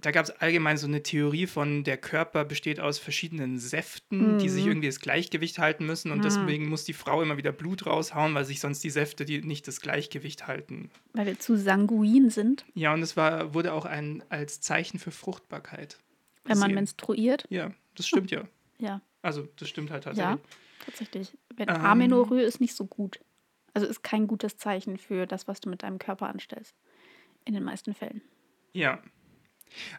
da gab es allgemein so eine Theorie von, der Körper besteht aus verschiedenen Säften, die sich Mhm. irgendwie das Gleichgewicht halten müssen und Ah. deswegen muss die Frau immer wieder Blut raushauen, weil sich sonst die Säfte die nicht das Gleichgewicht halten. Weil wir zu sanguin sind, Ja, und es war, wurde auch ein, als Zeichen für Fruchtbarkeit. wenn man gesehen. menstruiert. Ja, das stimmt ja. Ja, Also, das stimmt halt ja, tatsächlich. tatsächlich. Wenn Ähm. Amenorrhoe ist nicht so gut. Also ist kein gutes Zeichen für das, was du mit deinem Körper anstellst. In den meisten Fällen. Ja.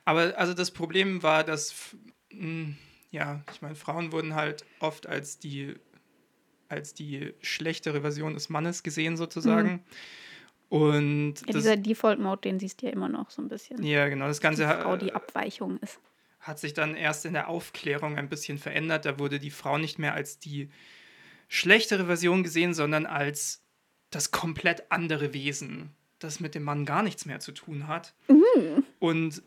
Aber also das Problem war, dass, mh, ja, ich meine, Frauen wurden halt oft als die, als die schlechtere Version des Mannes gesehen, sozusagen. Und Mhm. Ja, das, dieser Default-Mode, den siehst du ja immer noch so ein bisschen. ja, genau, das Ganze ha- Frau, die Abweichung ist. hat sich dann erst in der Aufklärung ein bisschen verändert. Da wurde die Frau nicht mehr als die schlechtere Version gesehen, sondern als das komplett andere Wesen, das mit dem Mann gar nichts mehr zu tun hat. Und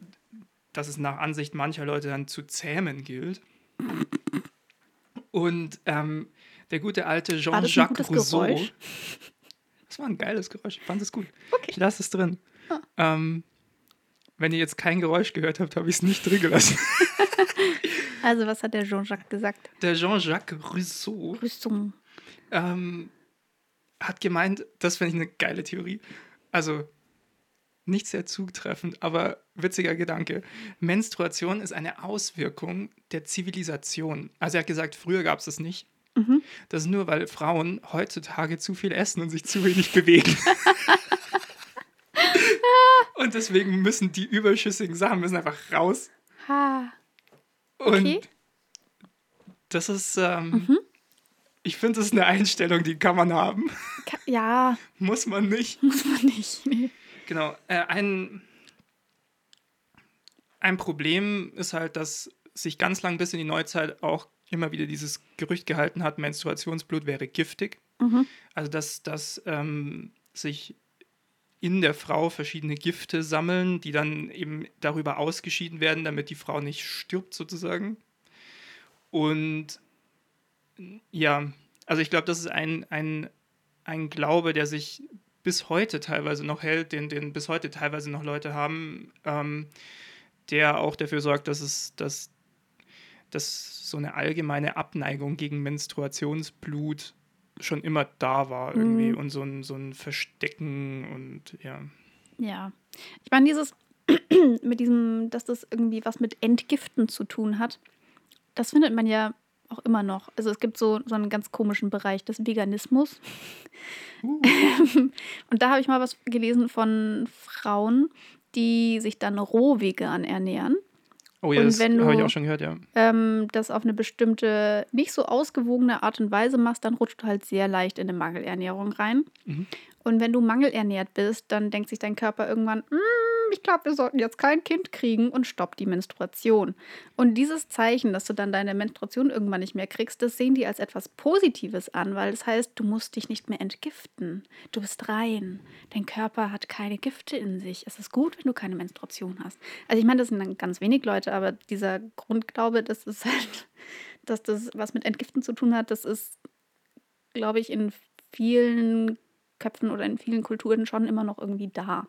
dass es nach Ansicht mancher Leute dann zu zähmen gilt. Und ähm, der gute alte Jean-Jacques Rousseau. Geräusch? Das war ein geiles Geräusch. Ich fand es gut. Okay. Ich lasse es drin. Ah. Ähm, wenn ihr jetzt kein Geräusch gehört habt, habe ich es nicht drin gelassen. [laughs] Also, was hat der Jean-Jacques gesagt? Der Jean-Jacques Rousseau Rüstung. ähm, hat gemeint, das finde ich eine geile Theorie. Also nicht sehr zutreffend, aber witziger Gedanke. Menstruation ist eine Auswirkung der Zivilisation. Also er hat gesagt, früher gab es das nicht. Mhm. Das ist nur, weil Frauen heutzutage zu viel essen und sich zu wenig bewegen. [laughs] und deswegen müssen die überschüssigen Sachen müssen einfach raus. Ha. Und Okay. das ist, ähm, ich finde, das ist eine Einstellung, die kann man haben. Ka- Ja, [laughs] Muss man nicht. [laughs] muss man nicht. Nee. Genau. Äh, ein, ein Problem ist halt, dass sich ganz lang bis in die Neuzeit auch immer wieder dieses Gerücht gehalten hat, Menstruationsblut wäre giftig. Mhm. Also dass, dass ähm, sich in der Frau verschiedene Gifte sammeln, die dann eben darüber ausgeschieden werden, damit die Frau nicht stirbt sozusagen. Und ja, also ich glaube, das ist ein, ein, ein Glaube, der sich bis heute teilweise noch hält, den, den bis heute teilweise noch Leute haben, ähm, der auch dafür sorgt, dass es, dass, dass so eine allgemeine Abneigung gegen Menstruationsblut schon immer da war irgendwie Mhm. und so ein, so ein Verstecken und ja. Ja. Ich meine, dieses [clears throat] mit diesem, dass das irgendwie was mit Entgiften zu tun hat, das findet man ja auch immer noch. Also es gibt so, so einen ganz komischen Bereich des Veganismus. Uh. [laughs] und da habe ich mal was gelesen von Frauen, die sich dann roh vegan ernähren. Oh ja, und das habe ich auch schon gehört, ja. Ähm, das auf eine bestimmte, nicht so ausgewogene Art und Weise machst, dann rutscht du halt sehr leicht in eine Mangelernährung rein. Mhm. Und wenn du mangelernährt bist, dann denkt sich dein Körper irgendwann, mm, ich glaube, wir sollten jetzt kein Kind kriegen und stoppt die Menstruation. Und dieses Zeichen, dass du dann deine Menstruation irgendwann nicht mehr kriegst, das sehen die als etwas Positives an, weil das heißt, du musst dich nicht mehr entgiften. Du bist rein. Dein Körper hat keine Gifte in sich. Es ist gut, wenn du keine Menstruation hast. Also ich meine, das sind dann ganz wenig Leute, aber dieser Grundglaube, das halt, [laughs] dass das was mit Entgiften zu tun hat, das ist, glaube ich, in vielen Köpfen oder in vielen Kulturen schon immer noch irgendwie da.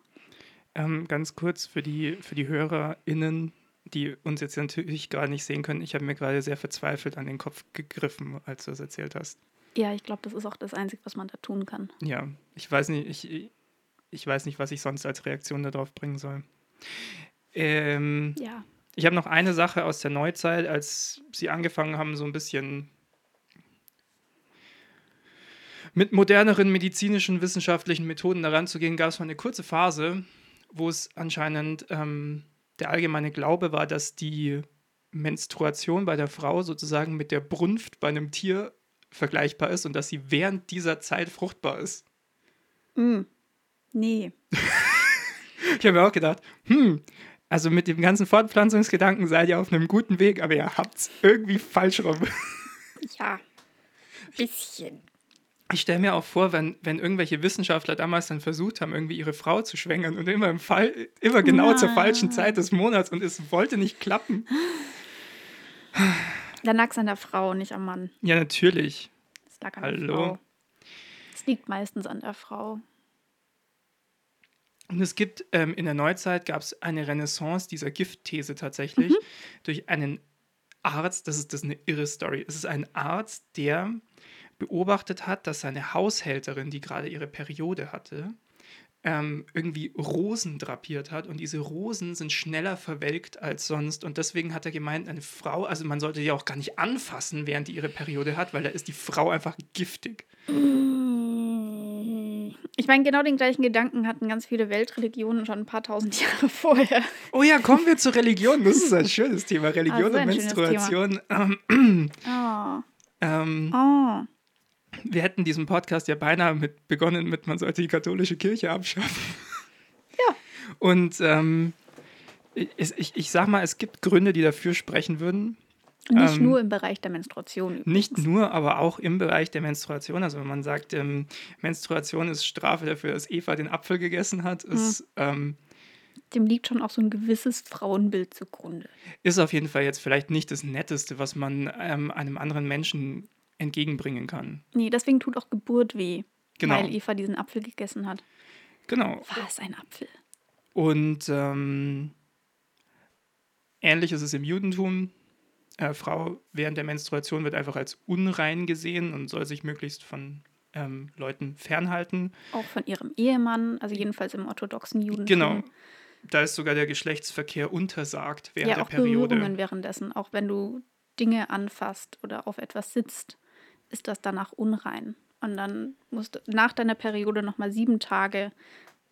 Ähm, ganz kurz für die, für die HörerInnen, die uns jetzt natürlich gerade nicht sehen können. Ich habe mir gerade sehr verzweifelt an den Kopf gegriffen, als du es erzählt hast. Ja, ich glaube, das ist auch das Einzige, was man da tun kann. Ja, ich weiß nicht, ich, ich weiß nicht, was ich sonst als Reaktion darauf bringen soll. Ähm, ja. Ich habe noch eine Sache aus der Neuzeit, als sie angefangen haben, so ein bisschen mit moderneren medizinischen, wissenschaftlichen Methoden daran zu gehen, gab es mal eine kurze Phase, wo es anscheinend ähm, der allgemeine Glaube war, dass die Menstruation bei der Frau sozusagen mit der Brunft bei einem Tier vergleichbar ist und dass sie während dieser Zeit fruchtbar ist. Mm. Nee. [laughs] ich habe mir auch gedacht, hm, also mit dem ganzen Fortpflanzungsgedanken seid ihr auf einem guten Weg, aber ihr habt es irgendwie falsch rum. ja, [laughs] bisschen ich stelle mir auch vor, wenn, wenn irgendwelche Wissenschaftler damals dann versucht haben, irgendwie ihre Frau zu schwängern und immer im Fall, immer genau ja. zur falschen Zeit des Monats und es wollte nicht klappen. Dann lag es an der Frau, nicht am Mann. Ja, natürlich. Es lag an Hallo. der Frau. Es liegt meistens an der Frau. Und es gibt ähm, in der Neuzeit gab es eine Renaissance dieser Giftthese tatsächlich mhm. durch einen Arzt. Das ist, das ist eine irre Story. Es ist ein Arzt, der beobachtet hat, dass seine Haushälterin, die gerade ihre Periode hatte, ähm, irgendwie Rosen drapiert hat und diese Rosen sind schneller verwelkt als sonst und deswegen hat er gemeint, eine Frau, also man sollte die auch gar nicht anfassen, während die ihre Periode hat, weil da ist die Frau einfach giftig. Ich meine, genau den gleichen Gedanken hatten ganz viele Weltreligionen schon ein paar tausend [laughs] Jahre vorher. Oh ja, kommen wir zur Religion. Das ist ein schönes Thema. Religion ah, und Menstruation. Ähm, oh. Ähm, oh wir hätten diesen Podcast ja beinahe mit begonnen mit, man sollte die katholische Kirche abschaffen. Ja. Und ähm, ich, ich, ich sag mal, es gibt Gründe, die dafür sprechen würden. Nicht ähm, nur im Bereich der Menstruation. Übrigens. Nicht nur, aber auch im Bereich der Menstruation. Also wenn man sagt, ähm, Menstruation ist Strafe dafür, dass Eva den Apfel gegessen hat, ist... Mhm. Ähm, dem liegt schon auch so ein gewisses Frauenbild zugrunde. Ist auf jeden Fall jetzt vielleicht nicht das Netteste, was man ähm, einem anderen Menschen entgegenbringen kann. Nee, deswegen tut auch Geburt weh, genau. weil Eva diesen Apfel gegessen hat. Genau. War es ein Apfel? Und ähm, ähnlich ist es im Judentum. Äh, Frau während der Menstruation wird einfach als unrein gesehen und soll sich möglichst von ähm, Leuten fernhalten. Auch von ihrem Ehemann, also jedenfalls im orthodoxen Judentum. Genau. Da ist sogar der Geschlechtsverkehr untersagt während ja, der auch Periode. Berührungen währenddessen, auch wenn du Dinge anfasst oder auf etwas sitzt ist das danach unrein. Und dann musst du nach deiner Periode nochmal sieben Tage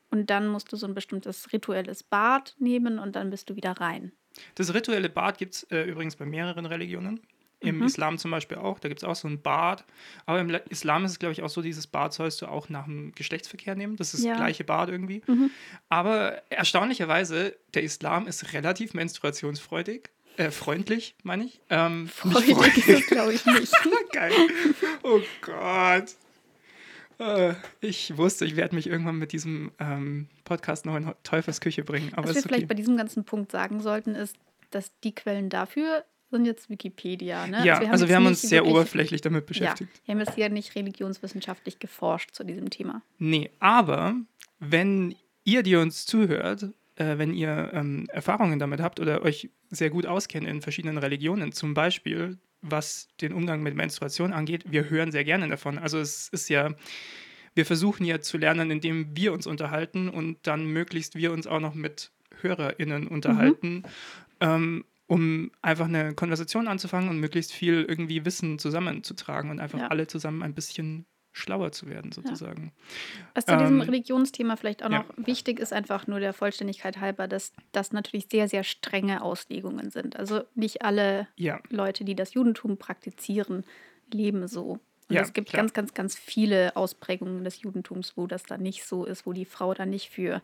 und dann musst du so ein bestimmtes rituelles Bad nehmen und dann bist du wieder rein. Das rituelle Bad gibt es äh, übrigens bei mehreren Religionen. Im mhm. Islam zum Beispiel auch. Da gibt es auch so ein Bad. Aber im Islam ist es, glaube ich, auch so, dieses Bad sollst du auch nach dem Geschlechtsverkehr nehmen. Das ist ja. das gleiche Bad irgendwie. Mhm. Aber erstaunlicherweise, der Islam ist relativ menstruationsfreudig. Äh, freundlich, meine ich. Ähm, freudig. ist glaube ich nicht. [laughs] Geil. Oh Gott. Äh, ich wusste, ich werde mich irgendwann mit diesem ähm, Podcast noch in Teufelsküche bringen. Aber Was wir okay. vielleicht bei diesem ganzen Punkt sagen sollten, ist, dass die Quellen dafür sind jetzt Wikipedia. Ne? Ja, also wir haben, also wir haben uns sehr oberflächlich damit beschäftigt. Ja, wir haben jetzt ja nicht religionswissenschaftlich geforscht zu diesem Thema. Nee, aber wenn ihr, die uns zuhört, äh, wenn ihr ähm, Erfahrungen damit habt oder euch sehr gut auskennt in verschiedenen Religionen, zum Beispiel was den Umgang mit Menstruation angeht, wir hören sehr gerne davon. Also es ist ja, wir versuchen ja zu lernen, indem wir uns unterhalten und dann möglichst wir uns auch noch mit HörerInnen unterhalten, mhm. ähm, um einfach eine Konversation anzufangen und möglichst viel irgendwie Wissen zusammenzutragen und einfach ja. alle zusammen ein bisschen schlauer zu werden, sozusagen. Ja. Was zu diesem ähm, Religionsthema vielleicht auch noch ja. wichtig ist, einfach nur der Vollständigkeit halber, dass das natürlich sehr, sehr strenge Auslegungen sind. Also nicht alle ja. Leute, die das Judentum praktizieren, leben so. Und es gibt klar. ganz, ganz, ganz viele Ausprägungen des Judentums, wo das dann nicht so ist, wo die Frau dann nicht für,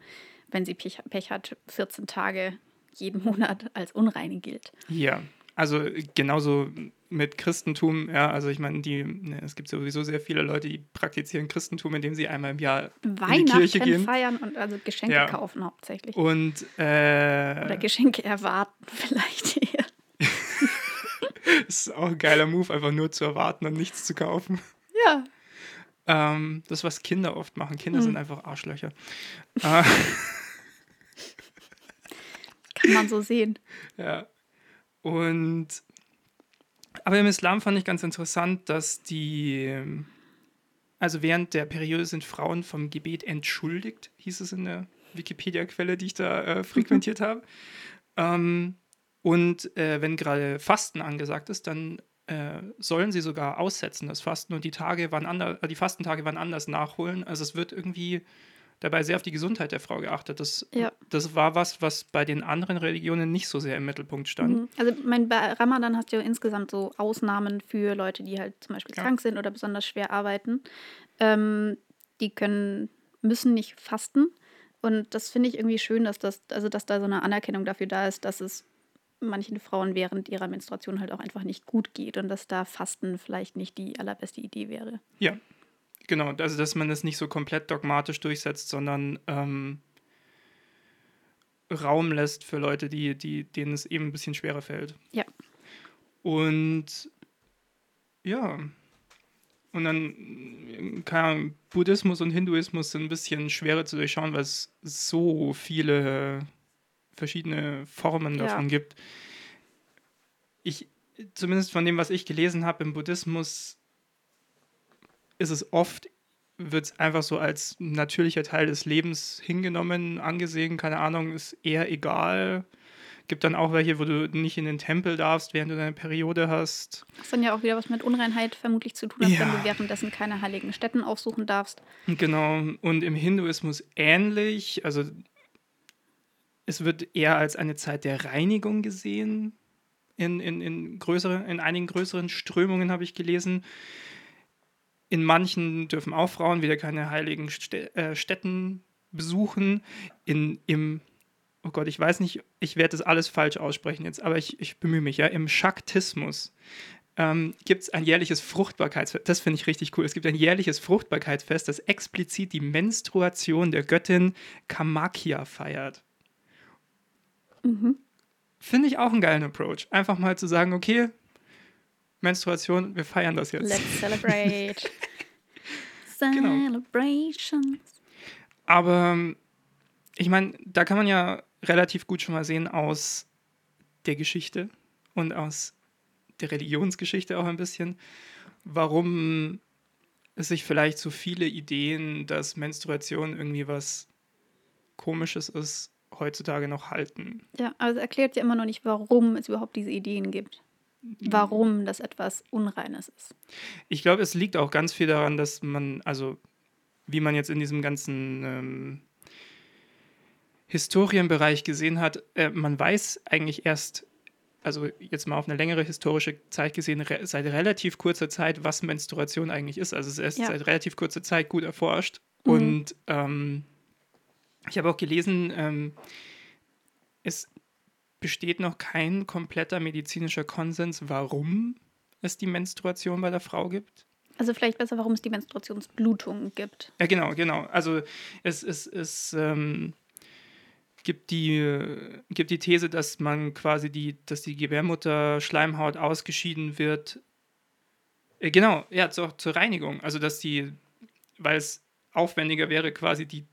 wenn sie Pech, Pech hat, 14 Tage jeden Monat als unreine gilt. Ja, also genauso mit Christentum, ja, also ich meine, die, ne, es gibt sowieso sehr viele Leute, die praktizieren Christentum, indem sie einmal im Jahr in die Kirche gehen. feiern und also Geschenke ja. kaufen hauptsächlich. Und äh, Oder Geschenke erwarten [laughs] vielleicht eher. das [laughs] ist auch ein geiler Move, einfach nur zu erwarten und nichts zu kaufen. Ja. Ähm, das, was Kinder oft machen. Kinder hm. sind einfach Arschlöcher. Äh, [laughs] Kann man so sehen. Ja. Und aber im Islam fand ich ganz interessant, dass die, also während der Periode sind Frauen vom Gebet entschuldigt, hieß es in der Wikipedia-Quelle, die ich da äh, frequentiert mhm. habe. Ähm, und äh, wenn gerade Fasten angesagt ist, dann äh, sollen sie sogar aussetzen, das Fasten und die Tage waren anders, die Fastentage waren anders nachholen. Also es wird irgendwie dabei sehr auf die Gesundheit der Frau geachtet. Das, ja. das war was, was bei den anderen Religionen nicht so sehr im Mittelpunkt stand. Mhm. Also mein, bei Ramadan hast du ja insgesamt so Ausnahmen für Leute, die halt zum Beispiel ja. krank sind oder besonders schwer arbeiten. Ähm, die können, müssen nicht fasten. Und das finde ich irgendwie schön, dass das, also dass da so eine Anerkennung dafür da ist, dass es manchen Frauen während ihrer Menstruation halt auch einfach nicht gut geht und dass da Fasten vielleicht nicht die allerbeste Idee wäre. Ja, Genau, also dass man das nicht so komplett dogmatisch durchsetzt, sondern ähm, Raum lässt für Leute, die, die, denen es eben ein bisschen schwerer fällt. Ja. Und ja. Und dann, keine Ahnung, Buddhismus und Hinduismus sind ein bisschen schwerer zu durchschauen, weil es so viele verschiedene Formen davon ja. gibt. Ich, zumindest von dem, was ich gelesen habe, im Buddhismus ist es oft, wird es einfach so als natürlicher Teil des Lebens hingenommen, angesehen, keine Ahnung, ist eher egal. Gibt dann auch welche, wo du nicht in den Tempel darfst, während du deine Periode hast. Das dann ja auch wieder was mit Unreinheit vermutlich zu tun hat, ja. wenn du währenddessen keine heiligen Stätten aufsuchen darfst. Genau, und im Hinduismus ähnlich. Also es wird eher als eine Zeit der Reinigung gesehen. In, in, in, größere, in einigen größeren Strömungen habe ich gelesen. In manchen dürfen auch Frauen wieder keine heiligen äh, Stätten besuchen. In, Im, oh Gott, ich weiß nicht, ich werde das alles falsch aussprechen jetzt, aber ich, ich bemühe mich, ja. Im Schaktismus ähm, gibt es ein jährliches Fruchtbarkeitsfest. Das finde ich richtig cool. Es gibt ein jährliches Fruchtbarkeitsfest, das explizit die Menstruation der Göttin Kamakia feiert. Mhm. Finde ich auch einen geilen Approach. Einfach mal zu sagen, okay, Menstruation, wir feiern das jetzt. Let's celebrate. [laughs] Celebrations. Genau. Aber ich meine, da kann man ja relativ gut schon mal sehen aus der Geschichte und aus der Religionsgeschichte auch ein bisschen, warum es sich vielleicht so viele Ideen, dass Menstruation irgendwie was Komisches ist, heutzutage noch halten. Ja, also erklärt ja immer noch nicht, warum es überhaupt diese Ideen gibt warum das etwas Unreines ist. Ich glaube, es liegt auch ganz viel daran, dass man, also wie man jetzt in diesem ganzen ähm, Historienbereich gesehen hat, äh, man weiß eigentlich erst, also jetzt mal auf eine längere historische Zeit gesehen, re seit relativ kurzer Zeit, was Menstruation eigentlich ist. Also es ist erst ja. seit relativ kurzer Zeit gut erforscht. Mhm. Und ähm, ich habe auch gelesen, ähm, es besteht noch kein kompletter medizinischer Konsens, warum es die Menstruation bei der Frau gibt. Also vielleicht besser, warum es die Menstruationsblutung gibt. Ja, genau, genau. Also es, es, es ähm, gibt, die, gibt die These, dass man quasi die, dass die Gebärmutter-Schleimhaut ausgeschieden wird. Äh, genau, ja, zur, zur Reinigung. Also dass die, weil es aufwendiger wäre, quasi die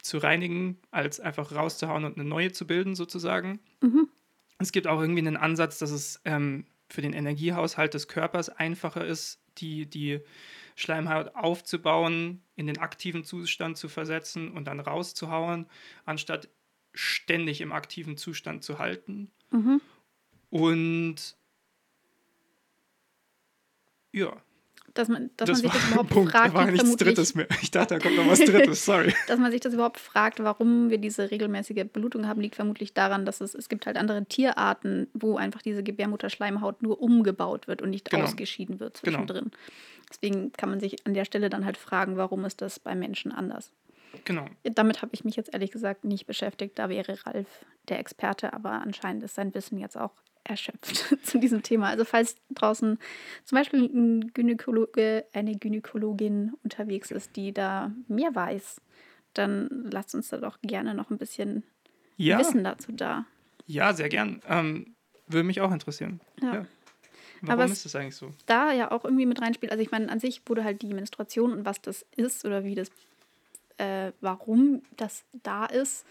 zu reinigen, als einfach rauszuhauen und eine neue zu bilden, sozusagen. Mhm. Es gibt auch irgendwie einen Ansatz, dass es ähm, für den Energiehaushalt des Körpers einfacher ist, die, die Schleimhaut aufzubauen, in den aktiven Zustand zu versetzen und dann rauszuhauen, anstatt ständig im aktiven Zustand zu halten. Mhm. Und ja, Dass man, dass das man sich war das überhaupt Punkt. Da fragt, war wie nichts Drittes mehr. Ich dachte, da kommt noch was [laughs] Drittes, sorry. dass man sich das überhaupt fragt, warum wir diese regelmäßige Blutung haben, liegt vermutlich daran, dass es, es gibt halt andere Tierarten, wo einfach diese Gebärmutterschleimhaut nur umgebaut wird und nicht Genau. ausgeschieden wird Genau. zwischendrin. Deswegen kann man sich an der Stelle dann halt fragen, warum ist das bei Menschen anders? Genau. Damit habe ich mich jetzt ehrlich gesagt nicht beschäftigt. Da wäre Ralf der Experte, aber anscheinend ist sein Wissen jetzt auch erschöpft [laughs] zu diesem Thema. Also falls draußen zum Beispiel ein Gynäkologe, eine Gynäkologin unterwegs ist, die da mehr weiß, dann lasst uns da doch gerne noch ein bisschen Ja, Wissen dazu da. ja sehr gern. Ähm, würde mich auch interessieren. Ja. Ja. Aber Warum es- ist das eigentlich so? da ja auch irgendwie mit reinspielt. Also ich meine, an sich wurde halt die Menstruation und was das ist oder wie das, äh, warum das da ist,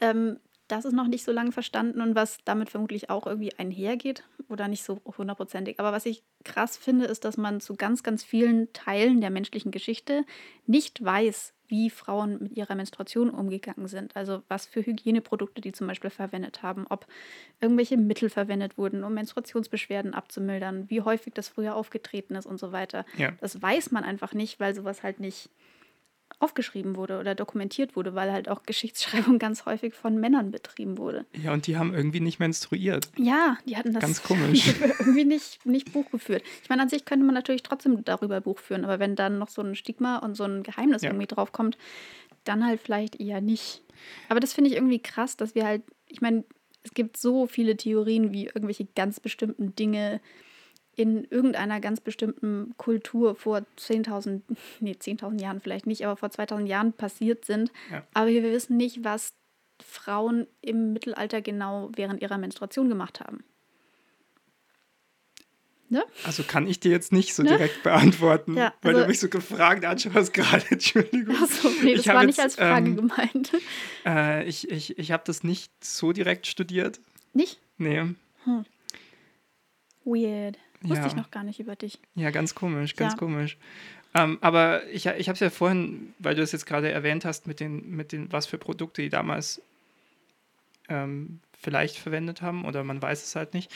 ähm, das ist noch nicht so lange verstanden und was damit vermutlich auch irgendwie einhergeht oder nicht so hundertprozentig. Aber was ich krass finde, ist, dass man zu ganz, ganz vielen Teilen der menschlichen Geschichte nicht weiß, wie Frauen mit ihrer Menstruation umgegangen sind. Also was für Hygieneprodukte die zum Beispiel verwendet haben, ob irgendwelche Mittel verwendet wurden, um Menstruationsbeschwerden abzumildern, wie häufig das früher aufgetreten ist und so weiter. Ja. Das weiß man einfach nicht, weil sowas halt nicht aufgeschrieben wurde oder dokumentiert wurde, weil halt auch Geschichtsschreibung [laughs] ganz häufig von Männern betrieben wurde. Ja, und die haben irgendwie nicht menstruiert. Ja, die hatten das Ganz [laughs] komisch. irgendwie nicht, nicht Buch geführt. Ich meine, an sich könnte man natürlich trotzdem darüber Buch führen, aber wenn dann noch so ein Stigma und so ein Geheimnis Ja. irgendwie draufkommt, dann halt vielleicht eher nicht. Aber das finde ich irgendwie krass, dass wir halt, ich meine, es gibt so viele Theorien, wie irgendwelche ganz bestimmten Dinge in irgendeiner ganz bestimmten Kultur vor 10.000, [laughs] nee, 10.000 Jahren vielleicht nicht, aber vor 2.000 Jahren passiert sind. Ja. Aber wir wissen nicht, was Frauen im Mittelalter genau während ihrer Menstruation gemacht haben. Ne? Also kann ich dir jetzt nicht so Ne? direkt beantworten, Ja, weil also- du mich so gefragt anschaust [laughs] gerade. Entschuldigung. Achso, nee, das war nicht jetzt, als Frage ähm, gemeint. [laughs] Äh, ich ich, ich habe das nicht so direkt studiert. Nicht? Nee. Weird. Wusste Ja. ich noch gar nicht über dich. Ja, ganz komisch, ganz Ja. komisch. Ähm, aber ich, ich habe es ja vorhin, weil du es jetzt gerade erwähnt hast, mit den, mit den, was für Produkte die damals ähm, vielleicht verwendet haben oder man weiß es halt nicht.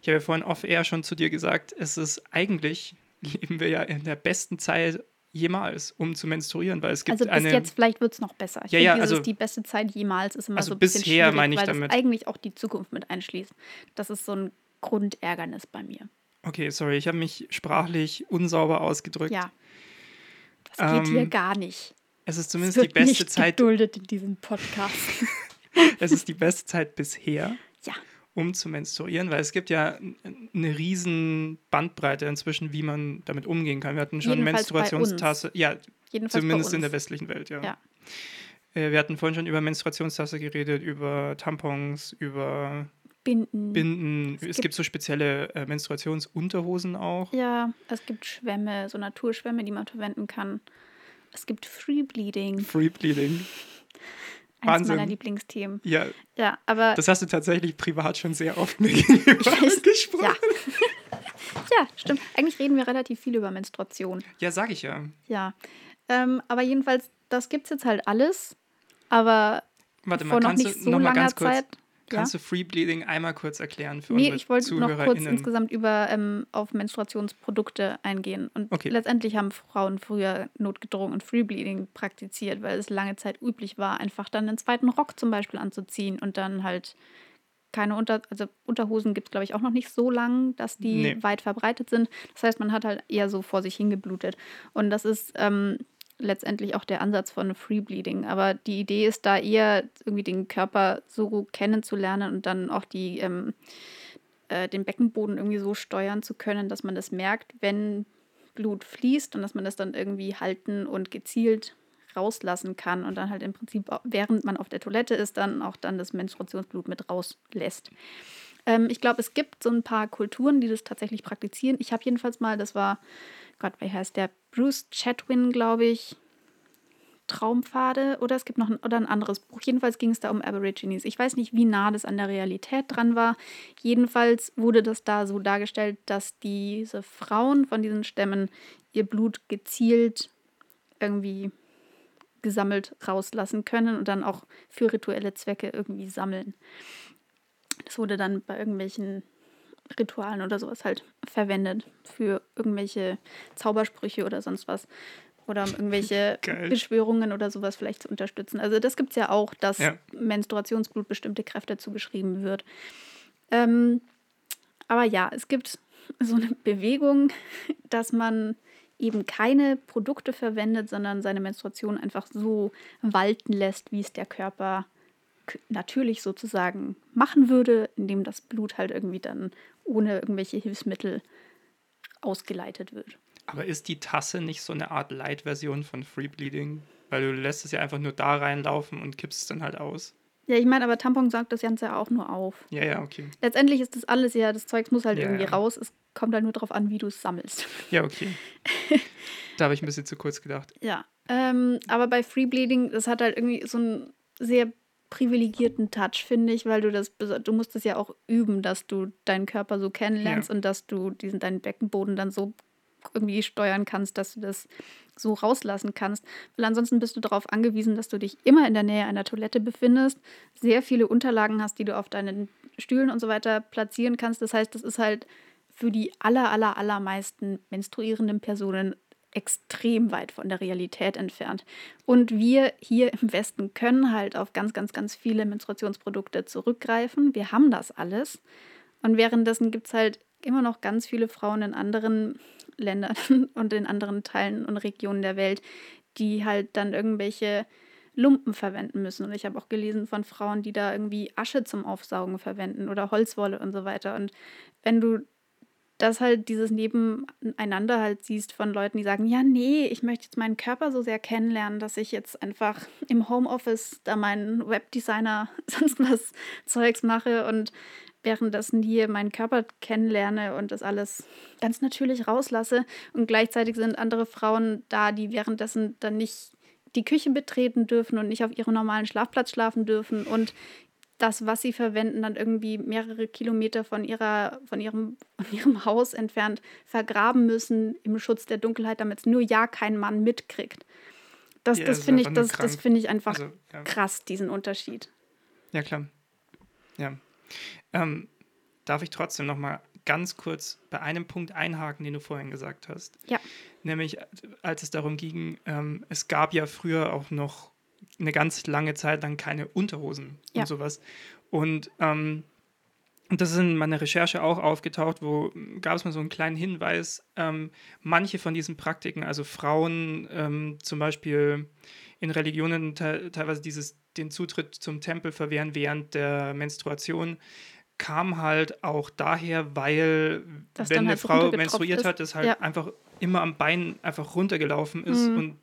Ich habe ja vorhin off-air schon zu dir gesagt, es ist eigentlich, [laughs] leben wir ja in der besten Zeit jemals, um zu menstruieren, weil es gibt Also bis eine. jetzt, vielleicht wird es noch besser. Ich Ja, finde, ja, also- die beste Zeit jemals ist immer Also so ein bisschen bisher schwierig, meine ich weil damit. das eigentlich auch die Zukunft mit einschließt. Das ist so ein Grundärgernis bei mir. Okay, sorry, ich habe mich sprachlich unsauber ausgedrückt. Ja. Das geht hier Ähm, gar nicht. Es ist Es zumindest die wird beste nicht Zeit, geduldet in diesem Podcast. [laughs] es ist die beste Zeit bisher. ja. um zu menstruieren, weil es gibt ja eine riesen Bandbreite inzwischen, wie man damit umgehen kann. Wir hatten schon Jedenfalls Menstruationstasse, ja, Jedenfalls zumindest in der westlichen Welt, ja. Ja. Äh, Wir hatten vorhin schon über Menstruationstasse geredet, über Tampons, über Binden. Binden. Es, gibt- gibt so spezielle äh, Menstruationsunterhosen auch. Ja, es gibt Schwämme, so Naturschwämme, die man verwenden kann. Es gibt Free Bleeding, Free Bleeding. eins Wahnsinn. meiner Lieblingsthemen. Ja, Ja, aber das hast du tatsächlich privat schon sehr oft [laughs] mir gegenüber weiß, ausgesprochen. ja. [laughs] ja, stimmt. Eigentlich reden wir relativ viel über Menstruation. Ja, sag ich ja. Ja. Ähm, aber jedenfalls, das gibt's jetzt halt alles. Aber Warte mal, vor noch kannst nicht du so noch mal langer ganz kurz, Kannst du Free Bleeding einmal kurz erklären für Nee, unsere ich wollte noch kurz insgesamt über ähm, auf Menstruationsprodukte eingehen. Und Okay. letztendlich haben Frauen früher notgedrungen und Freebleeding praktiziert, weil es lange Zeit üblich war, einfach dann einen zweiten Rock zum Beispiel anzuziehen und dann halt keine Unter also Unterhosen gibt es, glaube ich, auch noch nicht so lang, dass die Nee. weit verbreitet sind. Das heißt, man hat halt eher so vor sich hingeblutet. Und das ist ähm, letztendlich auch der Ansatz von Freebleeding. Aber die Idee ist da eher irgendwie den Körper so kennenzulernen und dann auch die ähm, äh, den Beckenboden irgendwie so steuern zu können, dass man das merkt, wenn Blut fließt und dass man das dann irgendwie halten und gezielt rauslassen kann und dann halt im Prinzip, während man auf der Toilette ist, dann auch dann das Menstruationsblut mit rauslässt. Ähm, ich glaube, es gibt so ein paar Kulturen, die das tatsächlich praktizieren. Ich habe jedenfalls mal, das war, Gott, wie heißt der? Bruce Chatwin, glaube ich. Traumpfade oder es gibt noch ein, oder ein anderes Buch. Jedenfalls ging es da um Aborigines. Ich weiß nicht, wie nah das an der Realität dran war. Jedenfalls wurde das da so dargestellt, dass diese Frauen von diesen Stämmen ihr Blut gezielt irgendwie gesammelt rauslassen können und dann auch für rituelle Zwecke irgendwie sammeln. Das wurde dann bei irgendwelchen Ritualen oder sowas halt verwendet für irgendwelche Zaubersprüche oder sonst was. Oder um [laughs] irgendwelche Geil. Beschwörungen oder sowas vielleicht zu unterstützen. Also das gibt es ja auch, dass Ja. Menstruationsblut bestimmte Kräfte zugeschrieben wird. Ähm, aber ja, es gibt so eine Bewegung, [laughs] dass man eben keine Produkte verwendet, sondern seine Menstruation einfach so walten lässt, wie es der Körper k- natürlich sozusagen machen würde, indem das Blut halt irgendwie dann ohne irgendwelche Hilfsmittel ausgeleitet wird. Aber ist die Tasse nicht so eine Art Light-Version von Free Bleeding? Weil du lässt es ja einfach nur da reinlaufen und kippst es dann halt aus. Ja, ich meine, aber Tampon sagt das Ganze ja auch nur auf. Ja, ja, okay. Letztendlich ist das alles ja, das Zeugs muss halt Ja, irgendwie ja. raus. Es kommt halt nur darauf an, wie du es sammelst. Ja, okay. [laughs] da habe ich ein bisschen zu kurz gedacht. Ja, ähm, aber bei Free Bleeding, das hat halt irgendwie so einen sehr privilegierten Touch, finde ich, weil du das, du musst es ja auch üben, dass du deinen Körper so kennenlernst Ja. und dass du diesen, deinen Beckenboden dann so irgendwie steuern kannst, dass du das so rauslassen kannst. Weil ansonsten bist du darauf angewiesen, dass du dich immer in der Nähe einer Toilette befindest, sehr viele Unterlagen hast, die du auf deinen Stühlen und so weiter platzieren kannst. Das heißt, das ist halt für die aller, aller, allermeisten menstruierenden Personen extrem weit von der Realität entfernt. Und wir hier im Westen können halt auf ganz, ganz, ganz viele Menstruationsprodukte zurückgreifen. Wir haben das alles. Und währenddessen gibt es halt immer noch ganz viele Frauen in anderen [laughs] Ländern und in anderen Teilen und Regionen der Welt, die halt dann irgendwelche Lumpen verwenden müssen. Und ich habe auch gelesen von Frauen, die da irgendwie Asche zum Aufsaugen verwenden oder Holzwolle und so weiter. Und wenn du das halt dieses Nebeneinander halt siehst von Leuten, die sagen, ja, nee, ich möchte jetzt meinen Körper so sehr kennenlernen, dass ich jetzt einfach im Homeoffice da meinen Webdesigner [laughs] sonst was Zeugs mache und währenddessen hier meinen Körper kennenlerne und das alles ganz natürlich rauslasse. Und gleichzeitig sind andere Frauen da, die währenddessen dann nicht die Küche betreten dürfen und nicht auf ihrem normalen Schlafplatz schlafen dürfen und das, was sie verwenden, dann irgendwie mehrere Kilometer von, ihrer, von, ihrem, [laughs] von ihrem Haus entfernt vergraben müssen im Schutz der Dunkelheit, damit es nur ja kein Mann mitkriegt. Das, Ja, das finde ich, das, das finde ich einfach Also, ja. krass, diesen Unterschied. Ja, klar. Ja. Ähm, darf ich trotzdem noch mal ganz kurz bei einem Punkt einhaken, den du vorhin gesagt hast? Ja. Nämlich, als es darum ging, ähm, es gab ja früher auch noch eine ganz lange Zeit lang keine Unterhosen Ja. und sowas. Und ähm, das ist in meiner Recherche auch aufgetaucht, wo gab es mal so einen kleinen Hinweis, ähm, manche von diesen Praktiken, also Frauen ähm, zum Beispiel in Religionen te teilweise dieses, den Zutritt zum Tempel verwehren während der Menstruation, kam halt auch daher, weil Das wenn eine halt so Frau menstruiert ist. hat, es halt Ja. einfach immer am Bein einfach runtergelaufen ist Mhm. und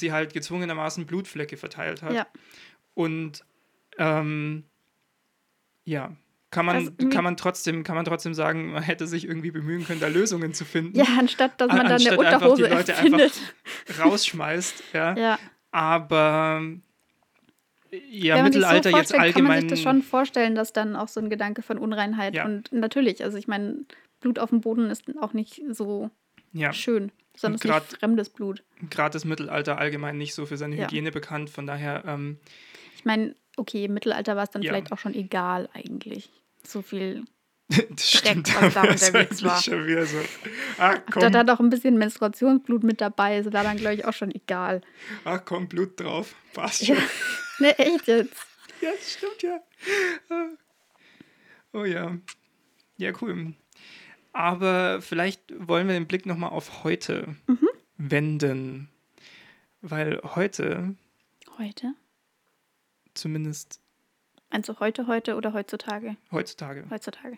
sie halt gezwungenermaßen Blutflecke verteilt hat. Ja. Und ähm, ja, kann man, Also kann, man trotzdem, kann man trotzdem sagen, man hätte sich irgendwie bemühen können, da Lösungen zu finden. Ja, anstatt dass man An- dann eine anstatt einfach die Unterhose Leute erfindet. rausschmeißt. Ja. [laughs] Ja. Aber ja, Wenn Mittelalter so jetzt vorstellt, kann man allgemein. sich das schon vorstellen, dass dann auch so ein Gedanke von Unreinheit Ja. und natürlich, also ich meine, Blut auf dem Boden ist auch nicht so ja, schön, sondern es ist grad- fremdes Blut. gerade das Mittelalter allgemein nicht so für seine Ja. Hygiene bekannt. Von daher, ähm, Ich meine, okay, im Mittelalter war es dann Ja. vielleicht auch schon egal eigentlich. So viel. [laughs] das stimmt. was da unterwegs war. Schon wieder so. Da komm, da doch ein bisschen Menstruationsblut mit dabei ist, war dann, glaube ich, auch schon egal. ah, komm, Blut drauf. Passt Ja. schon. [laughs] Ne, echt jetzt. Ja, das stimmt ja. Oh ja. Ja, cool. Aber vielleicht wollen wir den Blick nochmal auf heute Mhm. wenden. Weil heute, Heute? zumindest Also heute, heute oder heutzutage? heutzutage, Heutzutage.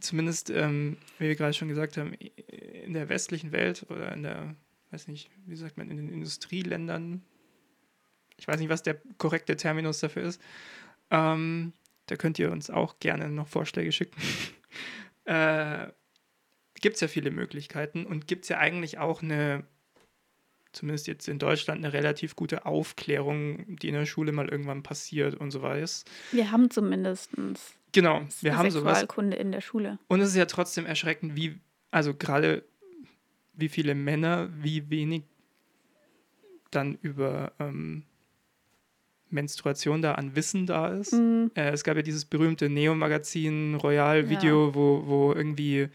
zumindest, ähm, wie wir gerade schon gesagt haben, in der westlichen Welt oder in der, weiß nicht, wie sagt man, in den Industrieländern, ich weiß nicht, was der korrekte Terminus dafür ist, ähm, da könnt ihr uns auch gerne noch Vorschläge schicken. [laughs] äh, gibt es ja viele Möglichkeiten und gibt es ja eigentlich auch eine, zumindest jetzt in Deutschland, eine relativ gute Aufklärung, die in der Schule mal irgendwann passiert und so was. Wir haben zumindest Genau, wir haben sowas. Sexualkunde in der Schule. Und es ist ja trotzdem erschreckend, wie, also gerade wie viele Männer, wie wenig dann über ähm, Menstruation da an Wissen da ist. Mhm. Äh, es gab ja dieses berühmte Neo-Magazin Royal-Video, wo, wo irgendwie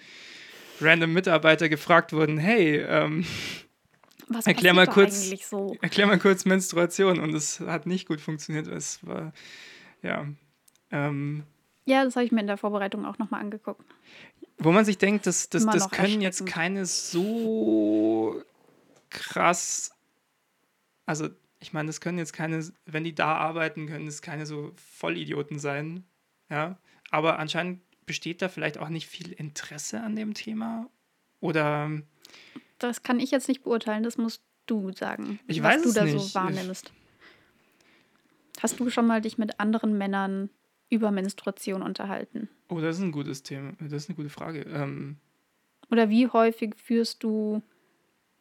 random Mitarbeiter gefragt wurden, hey, ähm, Was Erklär mal kurz- eigentlich so? erklär mal kurz Menstruation. Und es hat nicht gut funktioniert. Es war, ja, ähm, Ja, das habe ich mir in der Vorbereitung auch nochmal angeguckt. wo man sich denkt, das, das, das können jetzt keine so krass, also ich meine, das können jetzt keine, wenn die da arbeiten, können es keine so Vollidioten sein, ja, aber anscheinend besteht da vielleicht auch nicht viel Interesse an dem Thema oder Das kann ich jetzt nicht beurteilen, das musst du sagen, Ich was weiß du es da nicht. so wahrnimmst. Hast du schon mal dich mit anderen Männern über Menstruation unterhalten? oh, das ist ein gutes Thema, das ist eine gute Frage. Ähm, Oder wie häufig führst du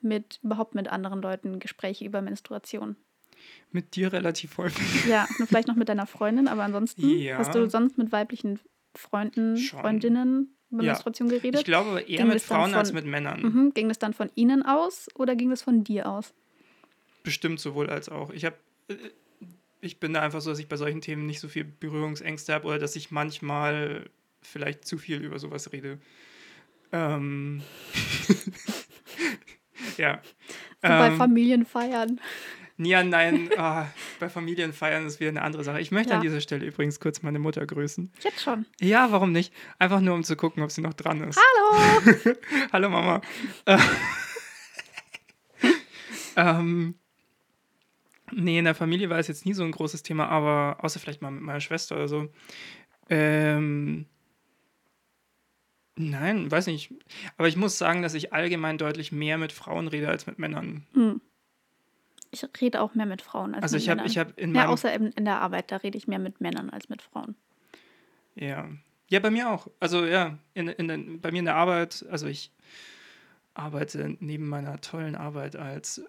mit überhaupt mit anderen Leuten Gespräche über Menstruation? mit dir relativ häufig. Ja, vielleicht noch mit deiner Freundin, aber ansonsten [laughs] Ja. hast du sonst mit weiblichen Freunden, Schon. Freundinnen über Ja. Menstruation geredet? Ich glaube eher Ging mit Frauen als von- mit Männern. Mhm. Ging das dann von ihnen aus oder ging das von dir aus? Bestimmt sowohl als auch. Ich habe, ich bin da einfach so, dass ich bei solchen Themen nicht so viel Berührungsängste habe oder dass ich manchmal vielleicht zu viel über sowas rede. Ähm, [laughs] ja. So bei Ähm, Familienfeiern. Ja, nein, [laughs] ah, bei Familienfeiern ist wieder eine andere Sache. Ich möchte an Ja. dieser Stelle übrigens kurz meine Mutter grüßen. Jetzt schon. Ja, warum nicht? Einfach nur, um zu gucken, ob sie noch dran ist. Hallo! [laughs] Hallo Mama. Äh, [laughs] ähm, nee, in der Familie war es jetzt nie so ein großes Thema, aber außer vielleicht mal mit meiner Schwester oder so. Ähm, nein, weiß nicht. Aber ich muss sagen, dass ich allgemein deutlich mehr mit Frauen rede als mit Männern. Hm. Ich rede auch mehr mit Frauen als Also mit ich habe Männern. ich hab in ja, außer in, in der Arbeit, da rede ich mehr mit Männern als mit Frauen. Ja. Ja, bei mir auch. Also ja, in, in, bei mir in der Arbeit, also ich arbeite neben meiner tollen Arbeit als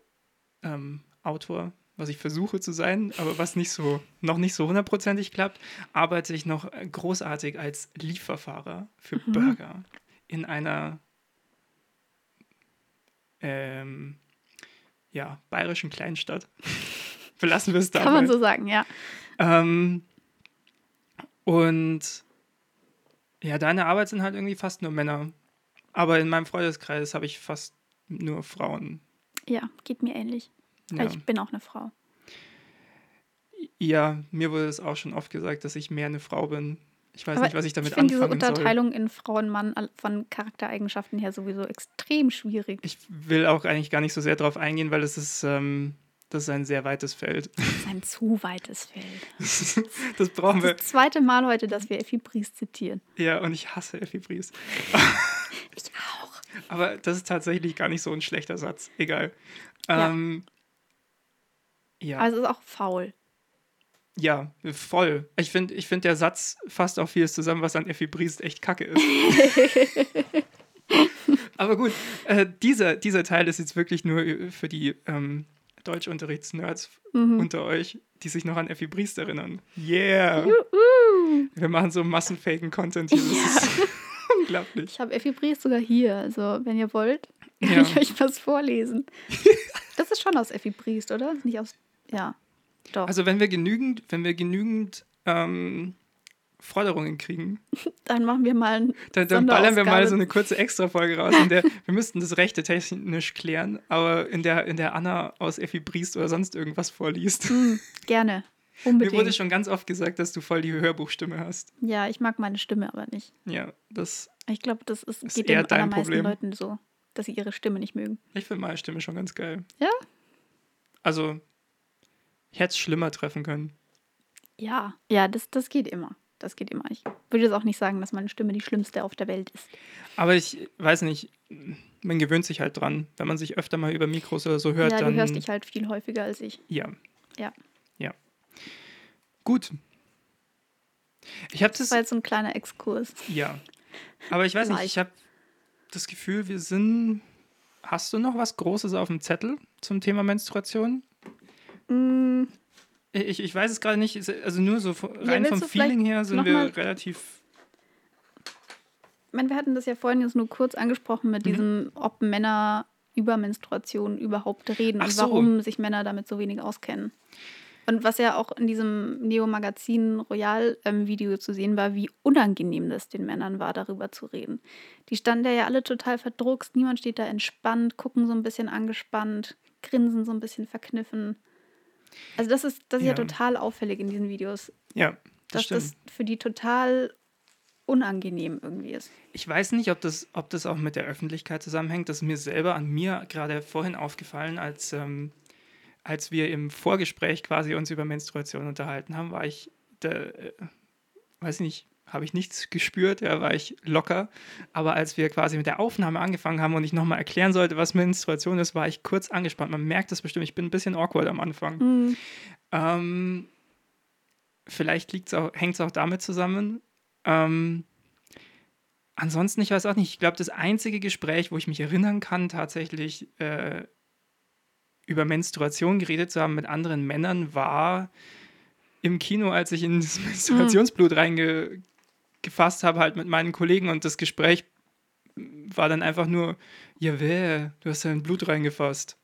ähm, Autor, was ich versuche zu sein, aber was nicht so, noch nicht so hundertprozentig klappt, arbeite ich noch großartig als Lieferfahrer für Mhm. Burger in einer ähm, ja, bayerischen Kleinstadt. [laughs] Belassen wir es dabei. Kann man so sagen, ja. Ähm, und ja, deine Arbeit sind halt irgendwie fast nur Männer. Aber in meinem Freundeskreis habe ich fast nur Frauen. Ja, geht mir ähnlich. Ja. Ich bin auch eine Frau. ja, mir wurde es auch schon oft gesagt, dass ich mehr eine Frau bin. Ich weiß Aber nicht, was ich damit ich finde diese anfangen soll. Unterteilung in Frau-Mann all- von Charaktereigenschaften her sowieso extrem schwierig. Ich will auch eigentlich gar nicht so sehr darauf eingehen, weil es ist, ähm, das ist ein sehr weites Feld. Das ist ein zu weites Feld. [laughs] das brauchen wir. Das zweite Mal heute, dass wir Effi Briest zitieren. Ja, und ich hasse Effi Briest. [laughs] Ich auch. Aber das ist tatsächlich gar nicht so ein schlechter Satz. Egal. Ja. Ähm, ja. Aber es ist auch faul. Ja, voll. Ich finde, ich find, der Satz fasst auch vieles zusammen, was an Effi Briest echt kacke ist. [laughs] Aber gut, äh, dieser, dieser Teil ist jetzt wirklich nur äh, für die ähm, Deutschunterrichtsnerds Mhm. unter euch, die sich noch an Effi Briest erinnern. Yeah! Juhu. Wir machen so massenfaken Content hier. Das ist [laughs] unglaublich. Ich habe Effi Briest sogar hier. Also, wenn ihr wollt, kann Ja. ich euch was vorlesen. [laughs] das ist schon aus Effi Briest, oder? Nicht aus. Ja. Doch. Also wenn wir genügend, wenn wir genügend ähm, Forderungen kriegen, [laughs] dann machen wir mal. Dann, dann ballern wir mal so eine kurze Extra-Folge raus, in der [laughs] wir müssten das Rechte technisch klären, aber in der, in der Anna aus Effi Briest oder sonst irgendwas vorliest. Hm, gerne. [laughs] Mir wurde Unbedingt. schon ganz oft gesagt, dass du voll die Hörbuchstimme hast. Ja, ich mag meine Stimme aber nicht. Ja, das. Ich glaube, das ist, Ist geht eher den dein allermeisten Problem. Leuten so, dass sie ihre Stimme nicht mögen. Ich finde meine Stimme schon ganz geil. Ja? Also, ich hätte es schlimmer treffen können. Ja, ja, das, das geht immer. Das geht immer. Ich würde jetzt auch nicht sagen, dass meine Stimme die schlimmste auf der Welt ist. Aber ich weiß nicht, man gewöhnt sich halt dran. Wenn man sich öfter mal über Mikros oder so hört, ja, dann. du hörst dich halt viel häufiger als ich. Ja. Ja. Ja. Gut. Ich habe das. Das war jetzt so ein kleiner Exkurs. Ja. Aber ich weiß nicht, ich habe das Gefühl, wir sind. Hast du noch was Großes auf dem Zettel zum Thema Menstruation? Mm, Ich, ich weiß es gerade nicht. Also nur so Ja, rein willst vom Feeling her sind wir relativ. ich meine, wir hatten das ja vorhin jetzt nur kurz angesprochen mit Mhm. diesem, ob Männer über Menstruation überhaupt reden Ach und so. warum sich Männer damit so wenig auskennen. Und was ja auch in diesem Neo-Magazin Royal-Video zu sehen war, wie unangenehm das den Männern war, darüber zu reden. Die standen ja alle total verdruckst, niemand steht da entspannt, gucken so ein bisschen angespannt, grinsen so ein bisschen verkniffen. Also das ist, das ist ja. Ja. total auffällig in diesen Videos, Ja, das dass stimmt. das für die total unangenehm irgendwie ist. Ich weiß nicht, ob das, ob das auch mit der Öffentlichkeit zusammenhängt. Das ist mir selber an mir gerade vorhin aufgefallen, als, ähm, als wir im Vorgespräch quasi uns über Menstruation unterhalten haben, war ich, da, äh, weiß nicht, habe ich nichts gespürt, ja, war ich locker. Aber als wir quasi mit der Aufnahme angefangen haben und ich nochmal erklären sollte, was Menstruation ist, war ich kurz angespannt. Man merkt das bestimmt, ich bin ein bisschen awkward am Anfang. Mhm. Ähm, vielleicht hängt es auch damit zusammen. Ähm, ansonsten, ich weiß auch nicht, ich glaube, das einzige Gespräch, wo ich mich erinnern kann, tatsächlich äh, über Menstruation geredet zu haben mit anderen Männern, war im Kino, als ich in das Menstruationsblut reingefasst habe, halt mit meinen Kollegen und das Gespräch war dann einfach nur, ja, wer, du hast ja in Blut reingefasst.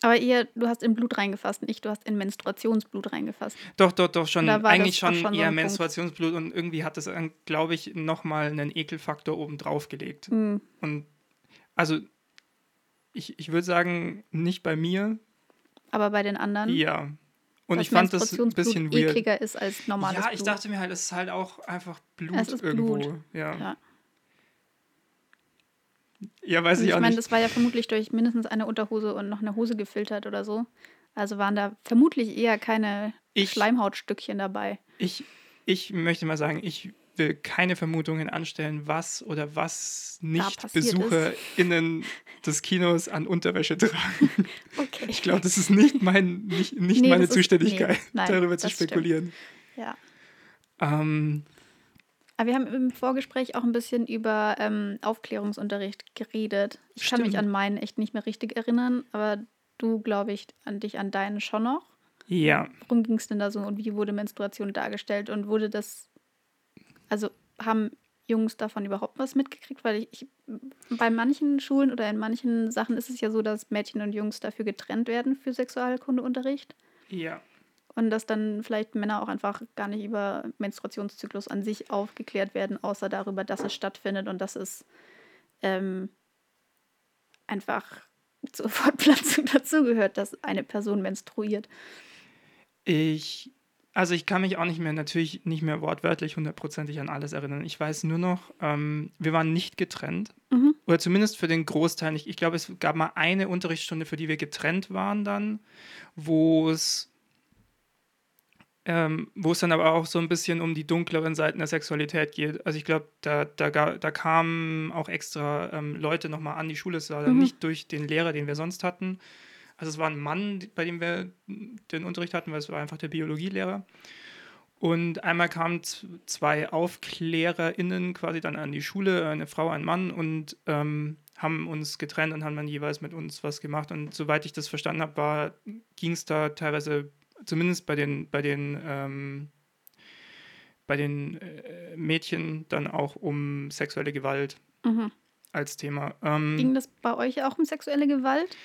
Aber ihr, du hast in Blut reingefasst, nicht du hast in Menstruationsblut reingefasst. Doch, doch, doch, schon Da war eigentlich schon, schon so eher Punkt. Menstruationsblut und irgendwie hat das, glaube ich, nochmal einen Ekelfaktor oben drauf gelegt. Mhm. Und also, ich, ich würde sagen, nicht bei mir, Aber bei den anderen, ja. Und ich fand das ein bisschen weird. ekliger ist als normales Ja, ich Blut. dachte mir halt, es ist halt auch einfach Blut irgendwo. Blut. Ja. Ja. ja, weiß Und ich ich auch meine, nicht. das war ja vermutlich durch mindestens eine Unterhose und noch eine Hose gefiltert oder so. Also waren da vermutlich eher keine Ich- Schleimhautstückchen dabei. Ich, ich möchte mal sagen, ich will keine Vermutungen anstellen, was oder was nicht. BesucherInnen [laughs] des Kinos an Unterwäsche tragen. Okay. Ich glaube, das ist nicht, mein, nicht, nicht Nee, meine Zuständigkeit, nee, nein, darüber zu das stimmt. spekulieren. Ja. Ähm, Aber wir haben im Vorgespräch auch ein bisschen über ähm, Aufklärungsunterricht geredet. Ich kann mich Stimmt. an meinen echt nicht mehr richtig erinnern, aber du, glaube ich, an dich an deinen schon noch. ja, Worum ging es denn da so und wie wurde Menstruation dargestellt und wurde das, also haben Jungs davon überhaupt was mitgekriegt? Weil ich, ich bei manchen Schulen oder in manchen Sachen ist es ja so, dass Mädchen und Jungs dafür getrennt werden für Sexualkundeunterricht ja. und dass dann vielleicht Männer auch einfach gar nicht über Menstruationszyklus an sich aufgeklärt werden, außer darüber, dass es stattfindet und dass es ähm, einfach [laughs] zur Fortpflanzung [laughs] dazugehört, dass eine Person menstruiert. Ich, also ich kann mich auch nicht mehr, natürlich nicht mehr wortwörtlich hundertprozentig an alles erinnern. Ich weiß nur noch, ähm, wir waren nicht getrennt. Mhm. Oder zumindest für den Großteil nicht. Ich glaube, es gab mal eine Unterrichtsstunde, für die wir getrennt waren dann, wo es ähm, wo es dann aber auch so ein bisschen um die dunkleren Seiten der Sexualität geht. Also ich glaube, da, da, da kamen auch extra ähm, Leute nochmal an die Schule. Es war dann Mhm. nicht durch den Lehrer, den wir sonst hatten. Also es war ein Mann, bei dem wir den Unterricht hatten, weil es war einfach der Biologielehrer. Und einmal kamen zwei AufklärerInnen quasi dann an die Schule, eine Frau, ein Mann, und ähm, haben uns getrennt und haben dann jeweils mit uns was gemacht. Und soweit ich das verstanden habe, ging es da teilweise, zumindest bei den, bei den, ähm, bei den äh, Mädchen, dann auch um sexuelle Gewalt Mhm. als Thema. Ähm, Ging das bei euch auch um sexuelle Gewalt?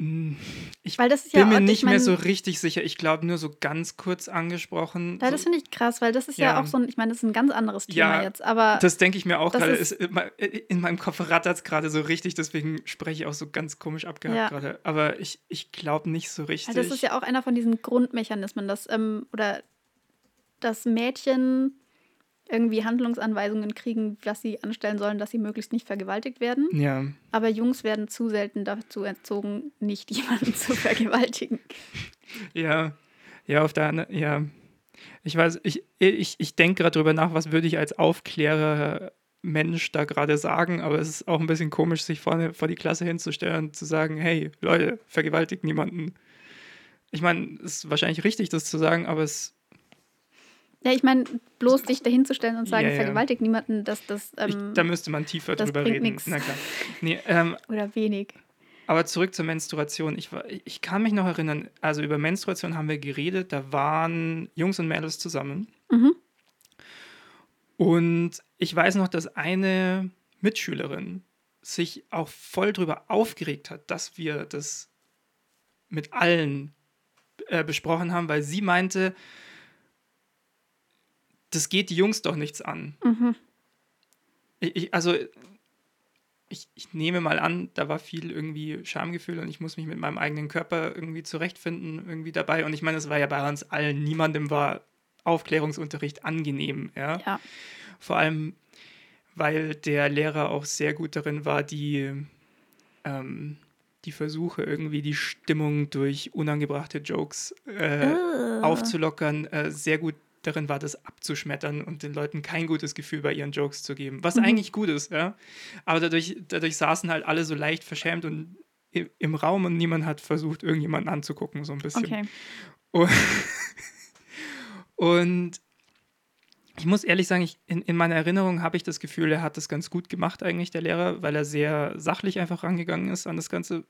Mh, ich Weil das ist bin ja mir ich nicht mehr mein- so richtig sicher. Ich glaube, nur so ganz kurz angesprochen. Ja, das finde ich krass, weil das ist ja, Ja. auch so ein, ich meine, das ist ein ganz anderes Thema Ja, jetzt, aber Das denke ich mir auch Das gerade. In meinem Kopf rattert es gerade so richtig, deswegen spreche ich auch so ganz komisch abgehakt Ja. gerade. Aber ich, ich glaube nicht so richtig. Ja, das ist ja auch einer von diesen Grundmechanismen, dass, ähm, oder dass Mädchen irgendwie Handlungsanweisungen kriegen, was sie anstellen sollen, dass sie möglichst nicht vergewaltigt werden. ja. Aber Jungs werden zu selten dazu erzogen, nicht [laughs] jemanden zu vergewaltigen. Ja, ja, auf der anderen, ja. Ich weiß, ich, ich, ich denke gerade drüber nach, was würde ich als Aufklärer Mensch da gerade sagen, aber es ist auch ein bisschen komisch, sich vorne vor die Klasse hinzustellen und zu sagen, hey, Leute, vergewaltigt niemanden. Ich meine, es ist wahrscheinlich richtig, das zu sagen, aber es, Ja, ich meine, bloß sich dahinzustellen und sagen, Ja, ja. vergewaltigt niemanden, dass das ich, ähm, da müsste man tiefer drüber reden. nix. Na klar. Nee, ähm, oder wenig. Aber zurück zur Menstruation. Ich, war- ich kann mich noch erinnern, also über Menstruation haben wir geredet, da waren Jungs und Mädels zusammen. Mhm. Und ich weiß noch, dass eine Mitschülerin sich auch voll drüber aufgeregt hat, dass wir das mit allen äh, besprochen haben, weil sie meinte, das geht die Jungs doch nichts an. Mhm. Ich, ich, also ich, ich, nehme mal an, da war viel irgendwie Schamgefühl und ich muss mich mit meinem eigenen Körper irgendwie zurechtfinden, irgendwie dabei. Und ich meine, es war ja bei uns allen, niemandem war Aufklärungsunterricht angenehm. Ja? ja. Vor allem, weil der Lehrer auch sehr gut darin war, die, ähm, die Versuche, irgendwie die Stimmung durch unangebrachte Jokes äh, uh. aufzulockern, äh, sehr gut darin war, das abzuschmettern und den Leuten kein gutes Gefühl bei ihren Jokes zu geben. Was mhm. eigentlich gut ist, ja. Aber dadurch, dadurch saßen halt alle so leicht verschämt und im Raum und niemand hat versucht, irgendjemanden anzugucken, so ein bisschen. Okay. Und, und ich muss ehrlich sagen, ich, in, in meiner Erinnerung habe ich das Gefühl, er hat das ganz gut gemacht, eigentlich, der Lehrer, weil er sehr sachlich einfach rangegangen ist an das Ganze,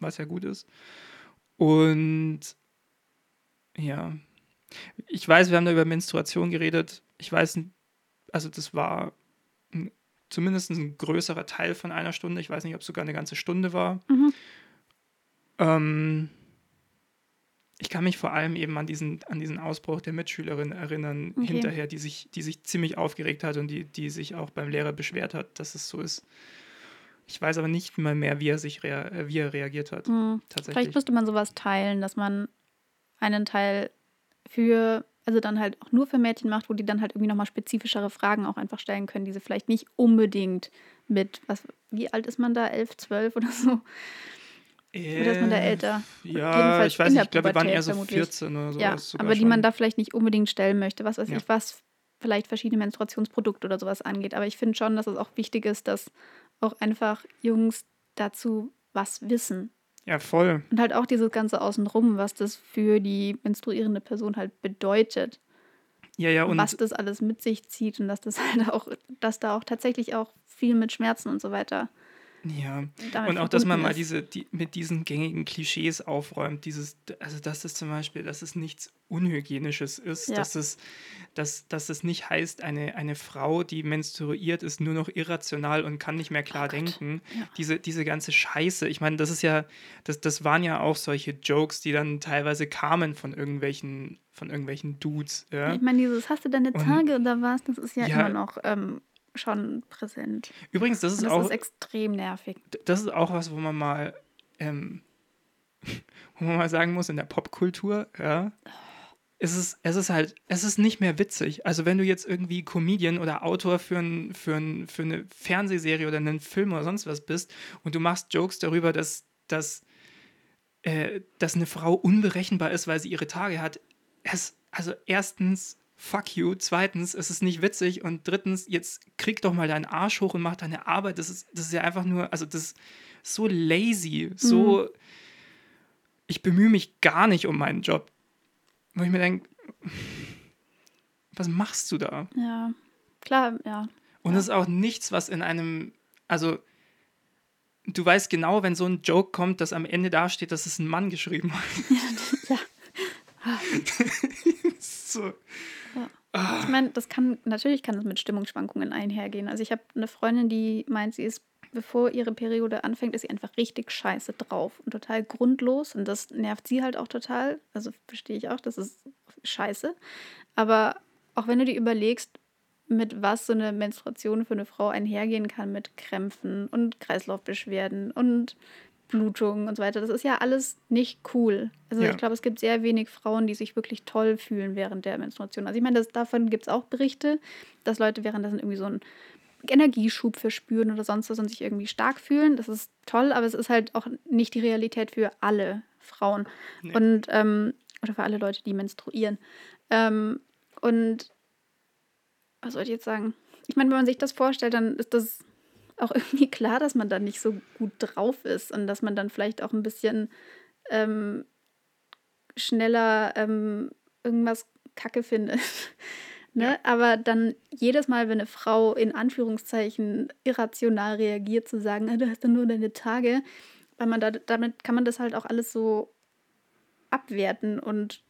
was ja gut ist. Und ja, ich weiß, wir haben da über Menstruation geredet. Ich weiß, also das war ein, zumindest ein größerer Teil von einer Stunde. Ich weiß nicht, ob es sogar eine ganze Stunde war. Mhm. Ähm, ich kann mich vor allem eben an diesen, an diesen Ausbruch der Mitschülerin erinnern, okay. hinterher, die sich, die sich ziemlich aufgeregt hat und die, die sich auch beim Lehrer beschwert hat, dass es so ist. Ich weiß aber nicht mal mehr, wie er sich wie er reagiert hat. Mhm. Tatsächlich. Vielleicht müsste man sowas teilen, dass man einen Teil für, also dann halt auch nur für Mädchen macht, wo die dann halt irgendwie nochmal spezifischere Fragen auch einfach stellen können, die sie vielleicht nicht unbedingt mit, was, wie alt ist man da, 11, 12 oder so? Äh, oder ist man da älter? Ja, ich weiß nicht, ich glaube, wir waren eher so vermutlich. 14 oder so. Ja, aber die schon. man da vielleicht nicht unbedingt stellen möchte, was weiß ja. ich, was vielleicht verschiedene Menstruationsprodukte oder sowas angeht. Aber ich finde schon, dass es auch wichtig ist, dass auch einfach Jungs dazu was wissen. Ja, voll. Und halt auch dieses ganze Außenrum, was das für die menstruierende Person halt bedeutet. Ja, ja, und. Was das alles mit sich zieht und dass das [laughs] halt auch, dass da auch tatsächlich auch viel mit Schmerzen und so weiter ja, und auch, dass man mal diese, die, mit diesen gängigen Klischees aufräumt, dieses, also dass es zum Beispiel, dass es nichts Unhygienisches ist, ja. dass, es, dass, dass es nicht heißt, eine, eine Frau, die menstruiert, ist nur noch irrational und kann nicht mehr klar oh denken. Ja. Diese, diese ganze Scheiße, ich meine, das ist ja, das, das waren ja auch solche Jokes, die dann teilweise kamen von irgendwelchen, von irgendwelchen Dudes. Ja? Ich meine, dieses, hast du deine Tage und, oder was, das ist ja, ja immer noch ähm, schon präsent. Übrigens, das ist das auch. Das ist extrem nervig. Das ist auch was, wo man mal, ähm, [laughs] wo man mal sagen muss, in der Popkultur, ja. Es ist, es ist halt, es ist nicht mehr witzig. Also wenn du jetzt irgendwie Comedian oder Autor für, ein, für, ein, für eine Fernsehserie oder einen Film oder sonst was bist und du machst Jokes darüber, dass, dass, äh, dass eine Frau unberechenbar ist, weil sie ihre Tage hat. Es, also erstens fuck you. Zweitens, es ist nicht witzig. Und drittens, jetzt krieg doch mal deinen Arsch hoch und mach deine Arbeit. Das ist, das ist ja einfach nur, also das ist so lazy, so. Mhm. Ich bemühe mich gar nicht um meinen Job. Wo ich mir denke, was machst du da? Ja, klar, ja. Und es ist auch nichts, was in einem, also du weißt genau, wenn so ein Joke kommt, dass am Ende dasteht, dass es ein Mann geschrieben hat. Ja. ja. [laughs] [laughs] [laughs] so. Ja. Ich meine, das kann, natürlich kann das mit Stimmungsschwankungen einhergehen. Also ich habe eine Freundin, die meint, sie ist, bevor ihre Periode anfängt, ist sie einfach richtig scheiße drauf und total grundlos. Und das nervt sie halt auch total. Also verstehe ich auch, das ist scheiße. Aber auch wenn du dir überlegst, mit was so eine Menstruation für eine Frau einhergehen kann, mit Krämpfen und Kreislaufbeschwerden und Blutungen und so weiter. Das ist ja alles nicht cool. Also ja. ich glaube, es gibt sehr wenig Frauen, die sich wirklich toll fühlen während der Menstruation. Also ich meine, das, davon gibt es auch Berichte, dass Leute währenddessen irgendwie so einen Energieschub verspüren oder sonst was und sich irgendwie stark fühlen. Das ist toll, aber es ist halt auch nicht die Realität für alle Frauen. Nee. Und, ähm, oder für alle Leute, die menstruieren. Ähm, und was soll ich jetzt sagen? Ich meine, wenn man sich das vorstellt, dann ist das auch irgendwie [laughs] klar, dass man da nicht so gut drauf ist und dass man dann vielleicht auch ein bisschen ähm, schneller ähm, irgendwas Kacke findet. [laughs] ne? Ja. Aber dann jedes Mal, wenn eine Frau in Anführungszeichen irrational reagiert, zu sagen, ah, du hast dann nur deine Tage, weil man da, damit kann man das halt auch alles so abwerten und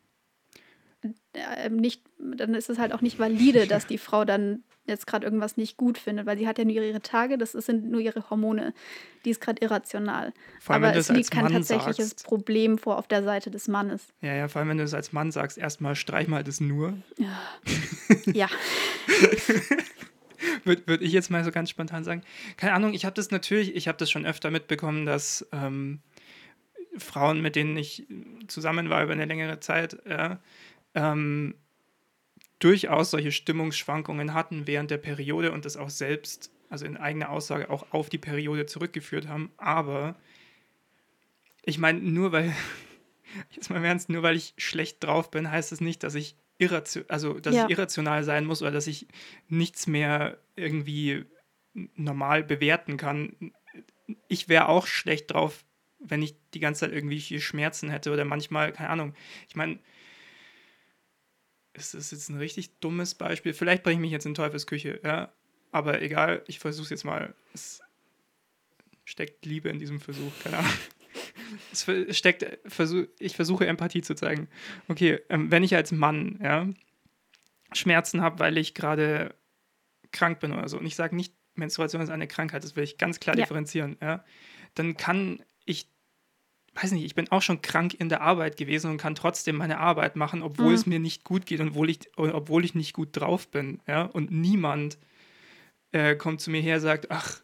äh, nicht, dann ist es halt auch nicht valide, [laughs] dass die Frau dann jetzt gerade irgendwas nicht gut findet, weil sie hat ja nur ihre Tage, das sind nur ihre Hormone. Die ist gerade irrational. Vor allem, Aber es liegt kein Mann tatsächliches sagst. Problem vor auf der Seite des Mannes. Ja, ja, vor allem, wenn du es als Mann sagst, erstmal streich mal das nur. Ja, [laughs] [laughs] Würde würd ich jetzt mal so ganz spontan sagen. Keine Ahnung, ich habe das natürlich, ich habe das schon öfter mitbekommen, dass ähm, Frauen, mit denen ich zusammen war über eine längere Zeit, ja, ähm, durchaus solche Stimmungsschwankungen hatten während der Periode und das auch selbst, also in eigener Aussage, auch auf die Periode zurückgeführt haben. Aber ich meine, nur weil, [laughs] jetzt mal im Ernst, nur weil ich schlecht drauf bin, heißt es nicht, dass ich irratio also dass Ja. ich irrational sein muss oder dass ich nichts mehr irgendwie normal bewerten kann. Ich wäre auch schlecht drauf, wenn ich die ganze Zeit irgendwie Schmerzen hätte oder manchmal, keine Ahnung. Ich meine, ist das jetzt ein richtig dummes Beispiel? Vielleicht bringe ich mich jetzt in Teufelsküche, ja. Aber egal, ich versuche es jetzt mal. Es steckt Liebe in diesem Versuch, keine Ahnung. [laughs] Es steckt, ich versuche Empathie zu zeigen. Okay, ähm, wenn ich als Mann ja, Schmerzen habe, weil ich gerade krank bin oder so, und ich sage nicht, Menstruation ist eine Krankheit, das will ich ganz klar Ja. differenzieren, ja, dann kann weiß nicht, ich bin auch schon krank in der Arbeit gewesen und kann trotzdem meine Arbeit machen, obwohl Mhm. es mir nicht gut geht und obwohl ich, obwohl ich nicht gut drauf bin, ja, und niemand äh, kommt zu mir her und sagt, ach,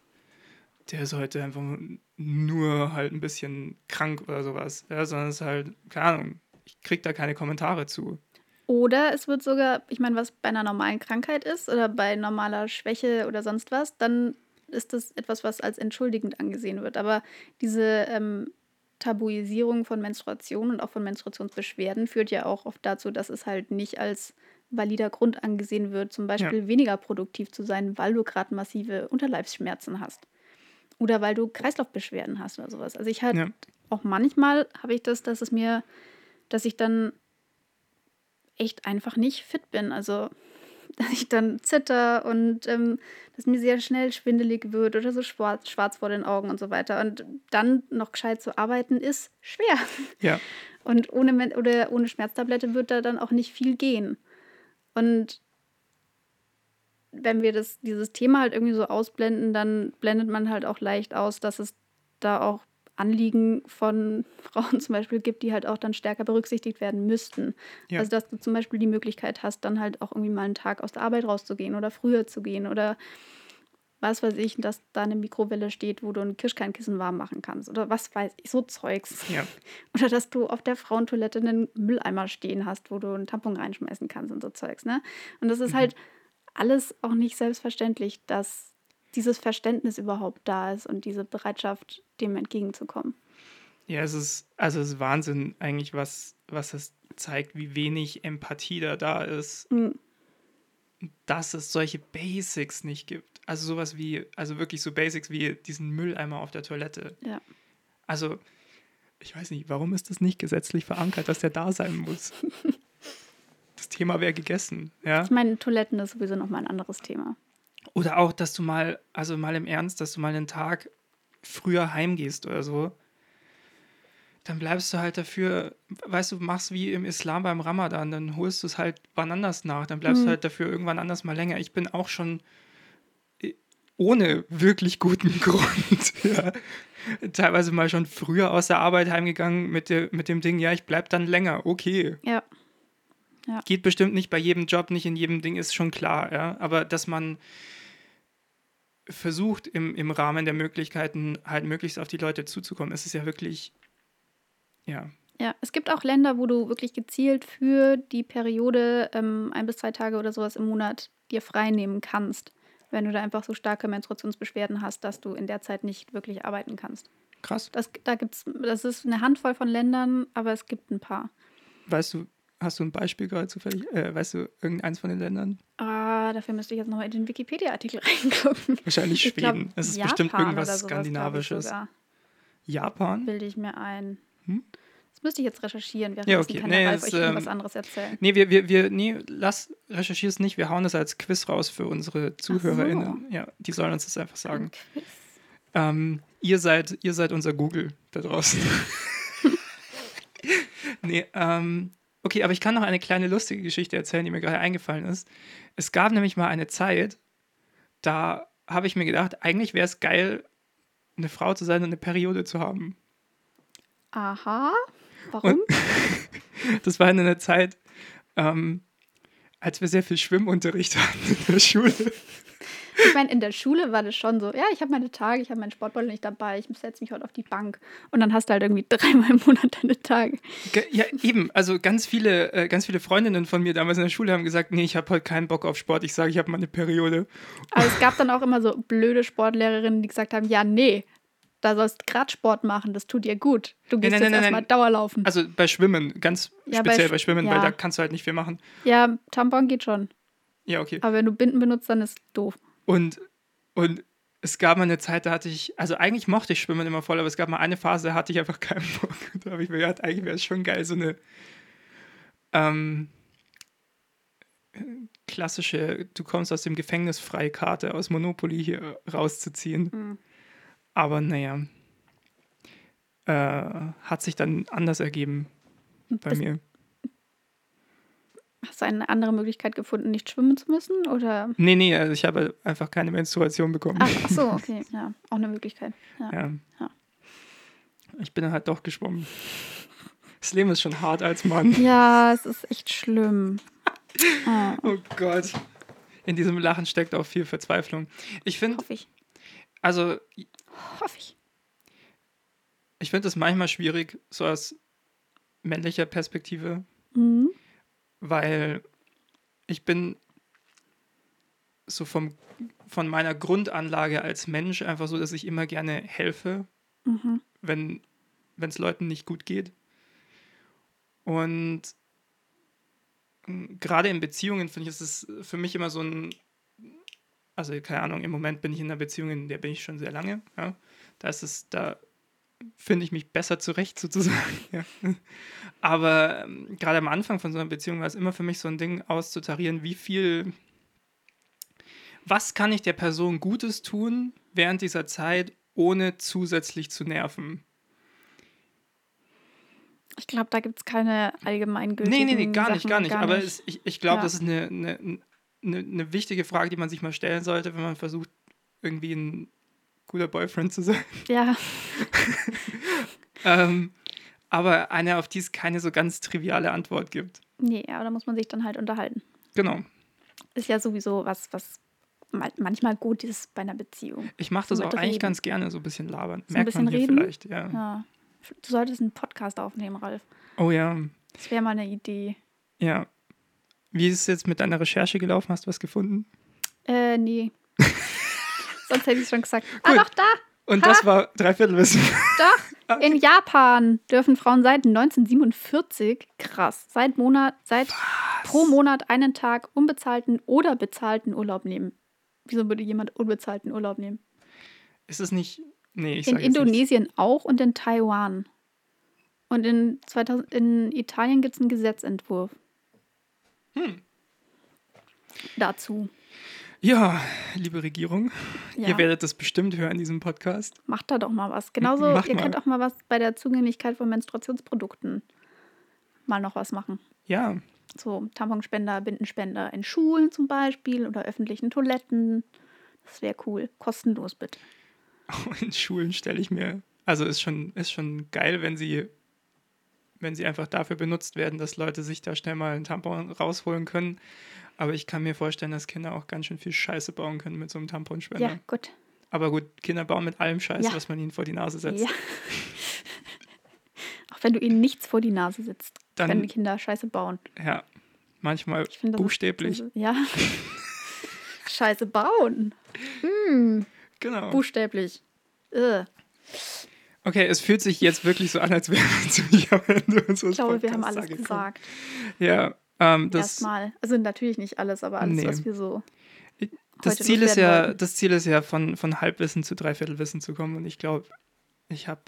der ist heute einfach nur halt ein bisschen krank oder sowas, ja, sondern es ist halt, keine Ahnung, ich krieg da keine Kommentare zu. Oder es wird sogar, ich meine, was bei einer normalen Krankheit ist oder bei normaler Schwäche oder sonst was, dann ist das etwas, was als entschuldigend angesehen wird. Aber diese ähm, Tabuisierung von Menstruation und auch von Menstruationsbeschwerden führt ja auch oft dazu, dass es halt nicht als valider Grund angesehen wird, zum Beispiel weniger produktiv zu sein, weil du gerade massive Unterleibsschmerzen hast. Oder weil du Kreislaufbeschwerden hast oder sowas. Also ich halt Ja. auch manchmal habe ich das, dass es mir, dass ich dann echt einfach nicht fit bin. Also, dass ich dann zitter und ähm, dass mir sehr schnell schwindelig wird oder so schwarz, schwarz vor den Augen und so weiter. Und dann noch gescheit zu arbeiten ist schwer. Ja, Und ohne, oder ohne Schmerztablette wird da dann auch nicht viel gehen. Und wenn wir das, dieses Thema halt irgendwie so ausblenden, dann blendet man halt auch leicht aus, dass es da auch Anliegen von [laughs] Frauen zum Beispiel gibt, die halt auch dann stärker berücksichtigt werden müssten. Ja. Also dass du zum Beispiel die Möglichkeit hast, dann halt auch irgendwie mal einen Tag aus der Arbeit rauszugehen oder früher zu gehen oder was weiß ich, dass da eine Mikrowelle steht, wo du ein Kirschkernkissen warm machen kannst oder was weiß ich, so Zeugs. ja. [laughs] Oder dass du auf der Frauentoilette einen Mülleimer stehen hast, wo du einen Tampon reinschmeißen kannst und so Zeugs, ne? Und das ist Mhm. halt alles auch nicht selbstverständlich, dass dieses Verständnis überhaupt da ist und diese Bereitschaft, dem entgegenzukommen. Ja, es ist, also es ist Wahnsinn eigentlich, was, was es zeigt, wie wenig Empathie da da ist, Mhm. dass es solche Basics nicht gibt. Also sowas wie, also wirklich so Basics wie diesen Mülleimer auf der Toilette. Ja. Also, ich weiß nicht, warum ist das nicht gesetzlich verankert, dass der da sein muss? [laughs] Das Thema wäre gegessen, ja. Ich meine, Toiletten ist sowieso nochmal ein anderes Thema. Oder auch, dass du mal, also mal im Ernst, dass du mal einen Tag früher heimgehst oder so. Dann bleibst du halt dafür, weißt du, machst wie im Islam beim Ramadan, dann holst du es halt wann anders nach, dann bleibst Mhm. du halt dafür irgendwann anders mal länger. Ich bin auch schon äh, ohne wirklich guten [laughs] Grund, [laughs] ja, teilweise mal schon früher aus der Arbeit heimgegangen mit, der, mit dem Ding, ja, ich bleib dann länger, okay. Ja. Geht bestimmt nicht bei jedem Job, nicht in jedem Ding, ist schon klar, ja. Aber dass man versucht, im, im Rahmen der Möglichkeiten halt möglichst auf die Leute zuzukommen, ist es ja wirklich, ja, Ja, es gibt auch Länder, wo du wirklich gezielt für die Periode ähm, ein bis zwei Tage oder sowas im Monat dir frei nehmen kannst, wenn du da einfach so starke Menstruationsbeschwerden hast, dass du in der Zeit nicht wirklich arbeiten kannst. krass. Das, da gibt's, das ist eine Handvoll von Ländern, aber es gibt ein paar. Weißt du, hast du ein Beispiel gerade zufällig? Äh, weißt du irgendeins von den Ländern? Ah, dafür müsste ich jetzt nochmal in den Wikipedia-Artikel [laughs] reingucken. Wahrscheinlich Schweden. es ist Japan bestimmt irgendwas sowas, Skandinavisches. Japan? Bilde ich mir ein. Hm? Das müsste ich jetzt recherchieren, während Ja, okay. kann Nee, es, euch irgendwas ähm, anderes erzählen. Nee, wir, wir, wir, nee, lass, recherchier es nicht. Wir hauen es als Quiz raus für unsere ZuhörerInnen. Ja, die sollen uns das einfach sagen. Quiz. Ähm, ihr, seid, ihr seid unser Google da draußen. [laughs] nee, ähm, okay, aber ich kann noch eine kleine lustige Geschichte erzählen, die mir gerade eingefallen ist. Es gab nämlich mal eine Zeit, da habe ich mir gedacht, eigentlich wäre es geil, eine Frau zu sein und eine Periode zu haben. Aha. Warum? Und [laughs] das war in einer Zeit, ähm, als wir sehr viel Schwimmunterricht [laughs] hatten in der Schule. Ich meine, in der Schule war das schon so, ja, ich habe meine Tage, ich habe meinen Sportbeutel nicht dabei, ich setze mich heute auf die Bank. Und dann hast du halt irgendwie [laughs] dreimal im Monat deine Tage. Ge- Ja, eben. Also ganz viele, äh, ganz viele Freundinnen von mir damals in der Schule haben gesagt, nee, ich habe heute keinen Bock auf Sport. Ich sage, ich habe mal eine Periode. Aber es gab dann auch immer so blöde Sportlehrerinnen, die gesagt haben, ja, nee, da sollst du gerade Sport machen, das tut dir gut. Du gehst nein, jetzt nein, erstmal nein. Dauerlaufen. Also bei Schwimmen, ganz Ja, bei speziell Sch- bei Schwimmen, weil ja. da kannst du halt nicht viel machen. ja, Tampon geht schon. Ja, okay. Aber wenn du Binden benutzt, dann ist doof. Und, und es gab mal eine Zeit, da hatte ich, also eigentlich mochte ich Schwimmen immer voll, aber es gab mal eine Phase, da hatte ich einfach keinen Bock. [laughs] Da habe ich mir gedacht, eigentlich wäre es schon geil, so eine ähm, klassische, du kommst aus dem Gefängnis Freikarte aus Monopoly hier rauszuziehen. Mhm. Aber naja, äh, hat sich dann anders ergeben bei Bist- mir. Hast du eine andere Möglichkeit gefunden, nicht schwimmen zu müssen? Oder? Nee, nee, also ich habe einfach keine Menstruation bekommen. Ach, ach so, [laughs] okay. Ja, auch eine Möglichkeit. Ja. Ja. Ja. Ich bin dann halt doch geschwommen. Das Leben ist schon hart als Mann. [laughs] Ja, es ist echt schlimm. Oh, [laughs] Oh Gott. In diesem Lachen steckt auch viel Verzweiflung. Ich finde, hoffe ich. also, Hoffe ich. ich finde es manchmal schwierig, so aus männlicher Perspektive, Mhm. Weil ich bin so vom, von meiner Grundanlage als Mensch einfach so, dass ich immer gerne helfe, Mhm. wenn es Leuten nicht gut geht. Und mm, gerade in Beziehungen finde ich, ist es für mich immer so ein, also keine Ahnung, im Moment bin ich in einer Beziehung, in der bin ich schon sehr lange. Ja. Da ist es, da finde ich mich besser zurecht sozusagen. [laughs] Ja. Aber ähm, gerade am Anfang von so einer Beziehung war es immer für mich so ein Ding auszutarieren, wie viel, was kann ich der Person Gutes tun während dieser Zeit, ohne zusätzlich zu nerven. Ich glaube, da gibt es keine allgemeingültigen Nee, nee, nee, gar nicht, Sachen, gar nicht. Aber nicht. Es, ich, ich glaube, Ja. das ist eine, eine, eine, eine wichtige Frage, die man sich mal stellen sollte, wenn man versucht, irgendwie ein guter Boyfriend zu sein. Ja, [laughs] Ähm, aber eine, auf die es keine so ganz triviale Antwort gibt. nee, aber da muss man sich dann halt unterhalten. Genau. Ist ja sowieso was, was ma- manchmal gut ist bei einer Beziehung. Ich mache das Mit auch eigentlich reden. ganz gerne, so ein bisschen labern. So ein Merkt bisschen man hier reden? vielleicht, ja. Ja. Du solltest einen Podcast aufnehmen, Ralf. Oh ja, Das wäre mal eine Idee. ja. Wie ist es jetzt mit deiner Recherche gelaufen? Hast du was gefunden? Äh, nee. [laughs] Sonst hätte ich schon gesagt. Ah, Gut. doch, da, Und Ha! das war Dreiviertelwissen. doch. [laughs] In Japan dürfen Frauen seit 1947, krass, seit Monat, seit pro Monat einen Tag unbezahlten oder bezahlten Urlaub nehmen. Wieso würde jemand unbezahlten Urlaub nehmen? Ist es nicht. Nee, ich In. Indonesien auch und in Taiwan. Und in, 2000, in Italien gibt es einen Gesetzentwurf. Hm. Dazu. Ja, liebe Regierung, Ja. ihr werdet das bestimmt hören in diesem Podcast. Macht da doch mal was. Genauso, Macht ihr mal. könnt auch mal was bei der Zugänglichkeit von Menstruationsprodukten mal noch was machen. Ja, So Tamponspender, Bindenspender in Schulen zum Beispiel oder öffentlichen Toiletten. Das wäre cool. Kostenlos bitte. [laughs] in Schulen stelle ich mir, also ist schon, ist schon geil, wenn sie, wenn sie einfach dafür benutzt werden, dass Leute sich da schnell mal einen Tampon rausholen können. Aber ich kann mir vorstellen, dass Kinder auch ganz schön viel Scheiße bauen können mit so einem Tamponspender. Ja, gut. Aber gut, Kinder bauen mit allem Scheiße, Ja. was man ihnen vor die Nase setzt. Ja. auch wenn du ihnen nichts vor die Nase sitzt, Dann- wenn die Kinder Scheiße bauen. Ja, manchmal ist- buchstäblich. ist- Ja. [laughs] Scheiße bauen. Hm, genau. buchstäblich. Ugh. Okay, es fühlt sich jetzt wirklich so an, als wären wir ziemlich am Ende unseres Ich glaube, wir haben Podcasts alles angekommen. gesagt. Ja, ähm, das, Erstmal. Also natürlich nicht alles, aber alles, Nee. was wir so. das Ziel ist ja, das Ziel ist ja von, von Halbwissen zu Dreiviertelwissen zu kommen und ich glaube, ich habe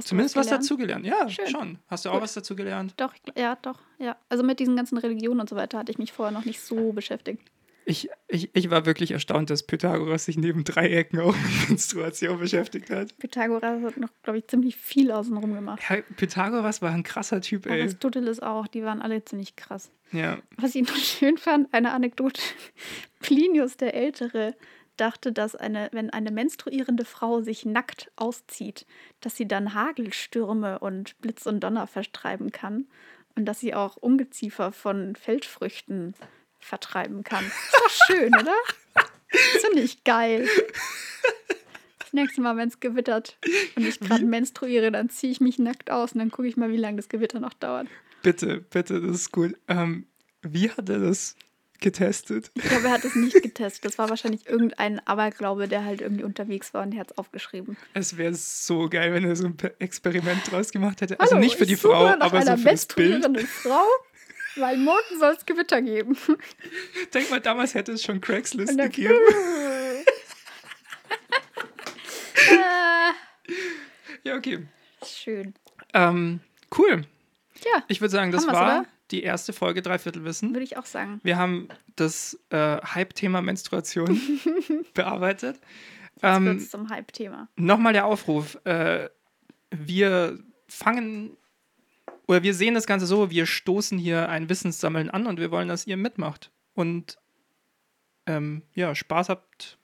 zumindest was, gelernt? dazu gelernt. Ja, Schön. schon. Hast du auch Gut. was dazu gelernt? Doch, ja, doch, ja. Also mit diesen ganzen Religionen und so weiter hatte ich mich vorher noch nicht so beschäftigt. Ich, ich, ich war wirklich erstaunt, dass Pythagoras sich neben Dreiecken auch mit Menstruation beschäftigt hat. Pythagoras hat noch, glaube ich, ziemlich viel außenrum gemacht. Herr Pythagoras war ein krasser Typ, ey. Aristoteles auch, die waren alle ziemlich krass. Ja. Was ich noch schön fand, eine Anekdote. Plinius der Ältere dachte, dass eine, wenn eine menstruierende Frau sich nackt auszieht, dass sie dann Hagelstürme und Blitz und Donner vertreiben kann und dass sie auch Ungeziefer von Feldfrüchten vertreiben kann. Ist doch schön, oder? Das finde ich geil. Das nächste Mal, wenn es gewittert und ich gerade menstruiere, dann ziehe ich mich nackt aus und dann gucke ich mal, wie lange das Gewitter noch dauert. Bitte, bitte, das ist cool. Ähm, wie hat er das getestet? Ich glaube, er hat es nicht getestet. Das war wahrscheinlich irgendein Aberglaube, der halt irgendwie unterwegs war und der hat es aufgeschrieben. Es wäre so geil, wenn er so ein Pe- Experiment draus gemacht hätte. Also Hallo, nicht für die Frau, aber so für das Bild. Frau, weil morgen soll es Gewitter geben. Denk mal, damals hätte es schon Craigslist gegeben. [laughs] [laughs] Ja, okay. Schön. Ähm, cool. Ja, Ich würde sagen, das war oder? die erste Folge Dreiviertelwissen. würde ich auch sagen. Wir haben das äh, Hype-Thema Menstruation [laughs] bearbeitet. Jetzt Ähm, zum Hype-Thema. Nochmal der Aufruf. Äh, wir fangen oder wir sehen das Ganze so, wir stoßen hier ein Wissenssammeln an und wir wollen, dass ihr mitmacht und ähm, ja, Spaß habt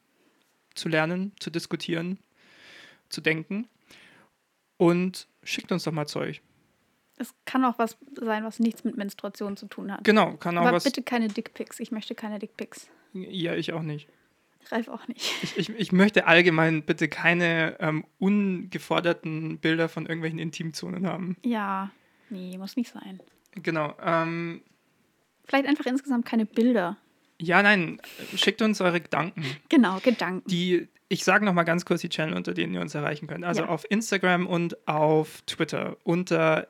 zu lernen, zu diskutieren, zu denken und schickt uns doch mal Zeug. Es kann auch was sein, was nichts mit Menstruation zu tun hat. Genau, kann auch Aber was. bitte keine Dickpics. Ich möchte keine Dickpics. Ja, ich auch nicht. Ralf auch nicht. Ich, ich, ich möchte allgemein bitte keine ähm, ungeforderten Bilder von irgendwelchen Intimzonen haben. Ja, nee, muss nicht sein. Genau. Ähm, Vielleicht einfach insgesamt keine Bilder. ja, nein, schickt uns eure Gedanken. Genau, Gedanken. Die, ich sage noch mal ganz kurz die Channel, unter denen ihr uns erreichen könnt. Also Ja. auf Instagram und auf Twitter unter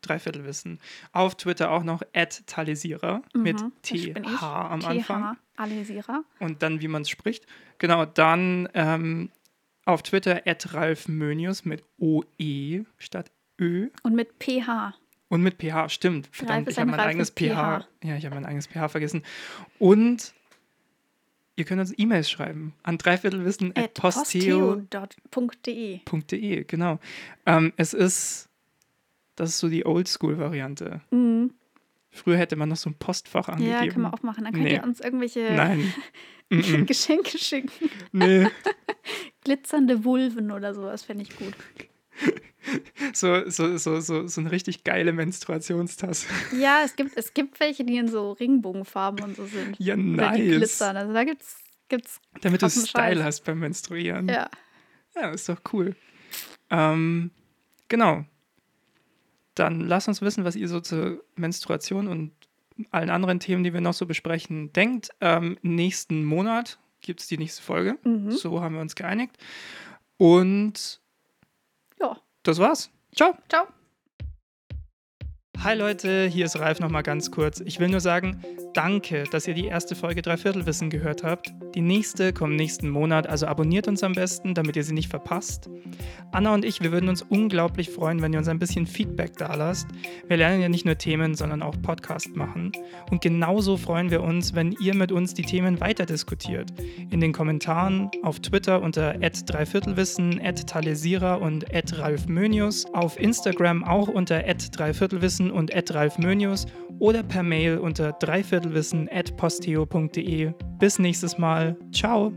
Dreiviertelwissen. Auf Twitter auch noch Talisierer mit Mhm, ich. TH am Anfang. TH, Alesira. Und dann, wie man es spricht. Genau, dann ähm, auf Twitter Ralf Mönius mit OE statt Ö. Und mit PH. Und mit pH, stimmt. Verdammt, ich habe ein mein eigenes reifes pH. Ja, ich habe mein eigenes pH vergessen. Und ihr könnt uns E-Mails schreiben an dreiviertelwissen At posteo.de. posteo.de. Genau. Ähm, es ist, das ist so die Oldschool-Variante. Mhm. Früher hätte man noch so ein Postfach angegeben. Ja, kann man auch machen. Dann könnt Nee. ihr uns irgendwelche Nein. [laughs] Geschenke schicken. nee. [laughs] Glitzernde Vulven oder sowas fände ich gut. [laughs] [laughs] So, so, so, so, so eine richtig geile Menstruationstasse. [laughs] Ja, es gibt, es gibt welche, die in so Regenbogenfarben und so sind. Ja, Oder die nice. glitzern. Also da gibt's, gibt's Damit du Style Scheiß. hast beim Menstruieren. Ja. Ja, ist doch cool. Ähm, genau. Dann lasst uns wissen, was ihr so zur Menstruation und allen anderen Themen, die wir noch so besprechen, denkt. Ähm, nächsten Monat gibt es die nächste Folge. Mhm. So haben wir uns geeinigt. Und Ja. Das war's. Ciao. Ciao. Hi Leute, hier ist Ralf nochmal ganz kurz. Ich will nur sagen, danke, dass ihr die erste Folge Dreiviertelwissen gehört habt. Die nächste kommt nächsten Monat, also abonniert uns am besten, damit ihr sie nicht verpasst. Anna und ich, wir würden uns unglaublich freuen, wenn ihr uns ein bisschen Feedback da lasst. Wir lernen ja nicht nur Themen, sondern auch Podcast machen. Und genauso freuen wir uns, wenn ihr mit uns die Themen weiter diskutiert. In den Kommentaren, auf Twitter unter dreiviertelwissen, talesira und Ralf Mönius, auf Instagram auch unter dreiviertelwissen und Ralf Mönius oder per Mail unter dreiviertelwissen at posteo.de. Bis nächstes Mal. Ciao.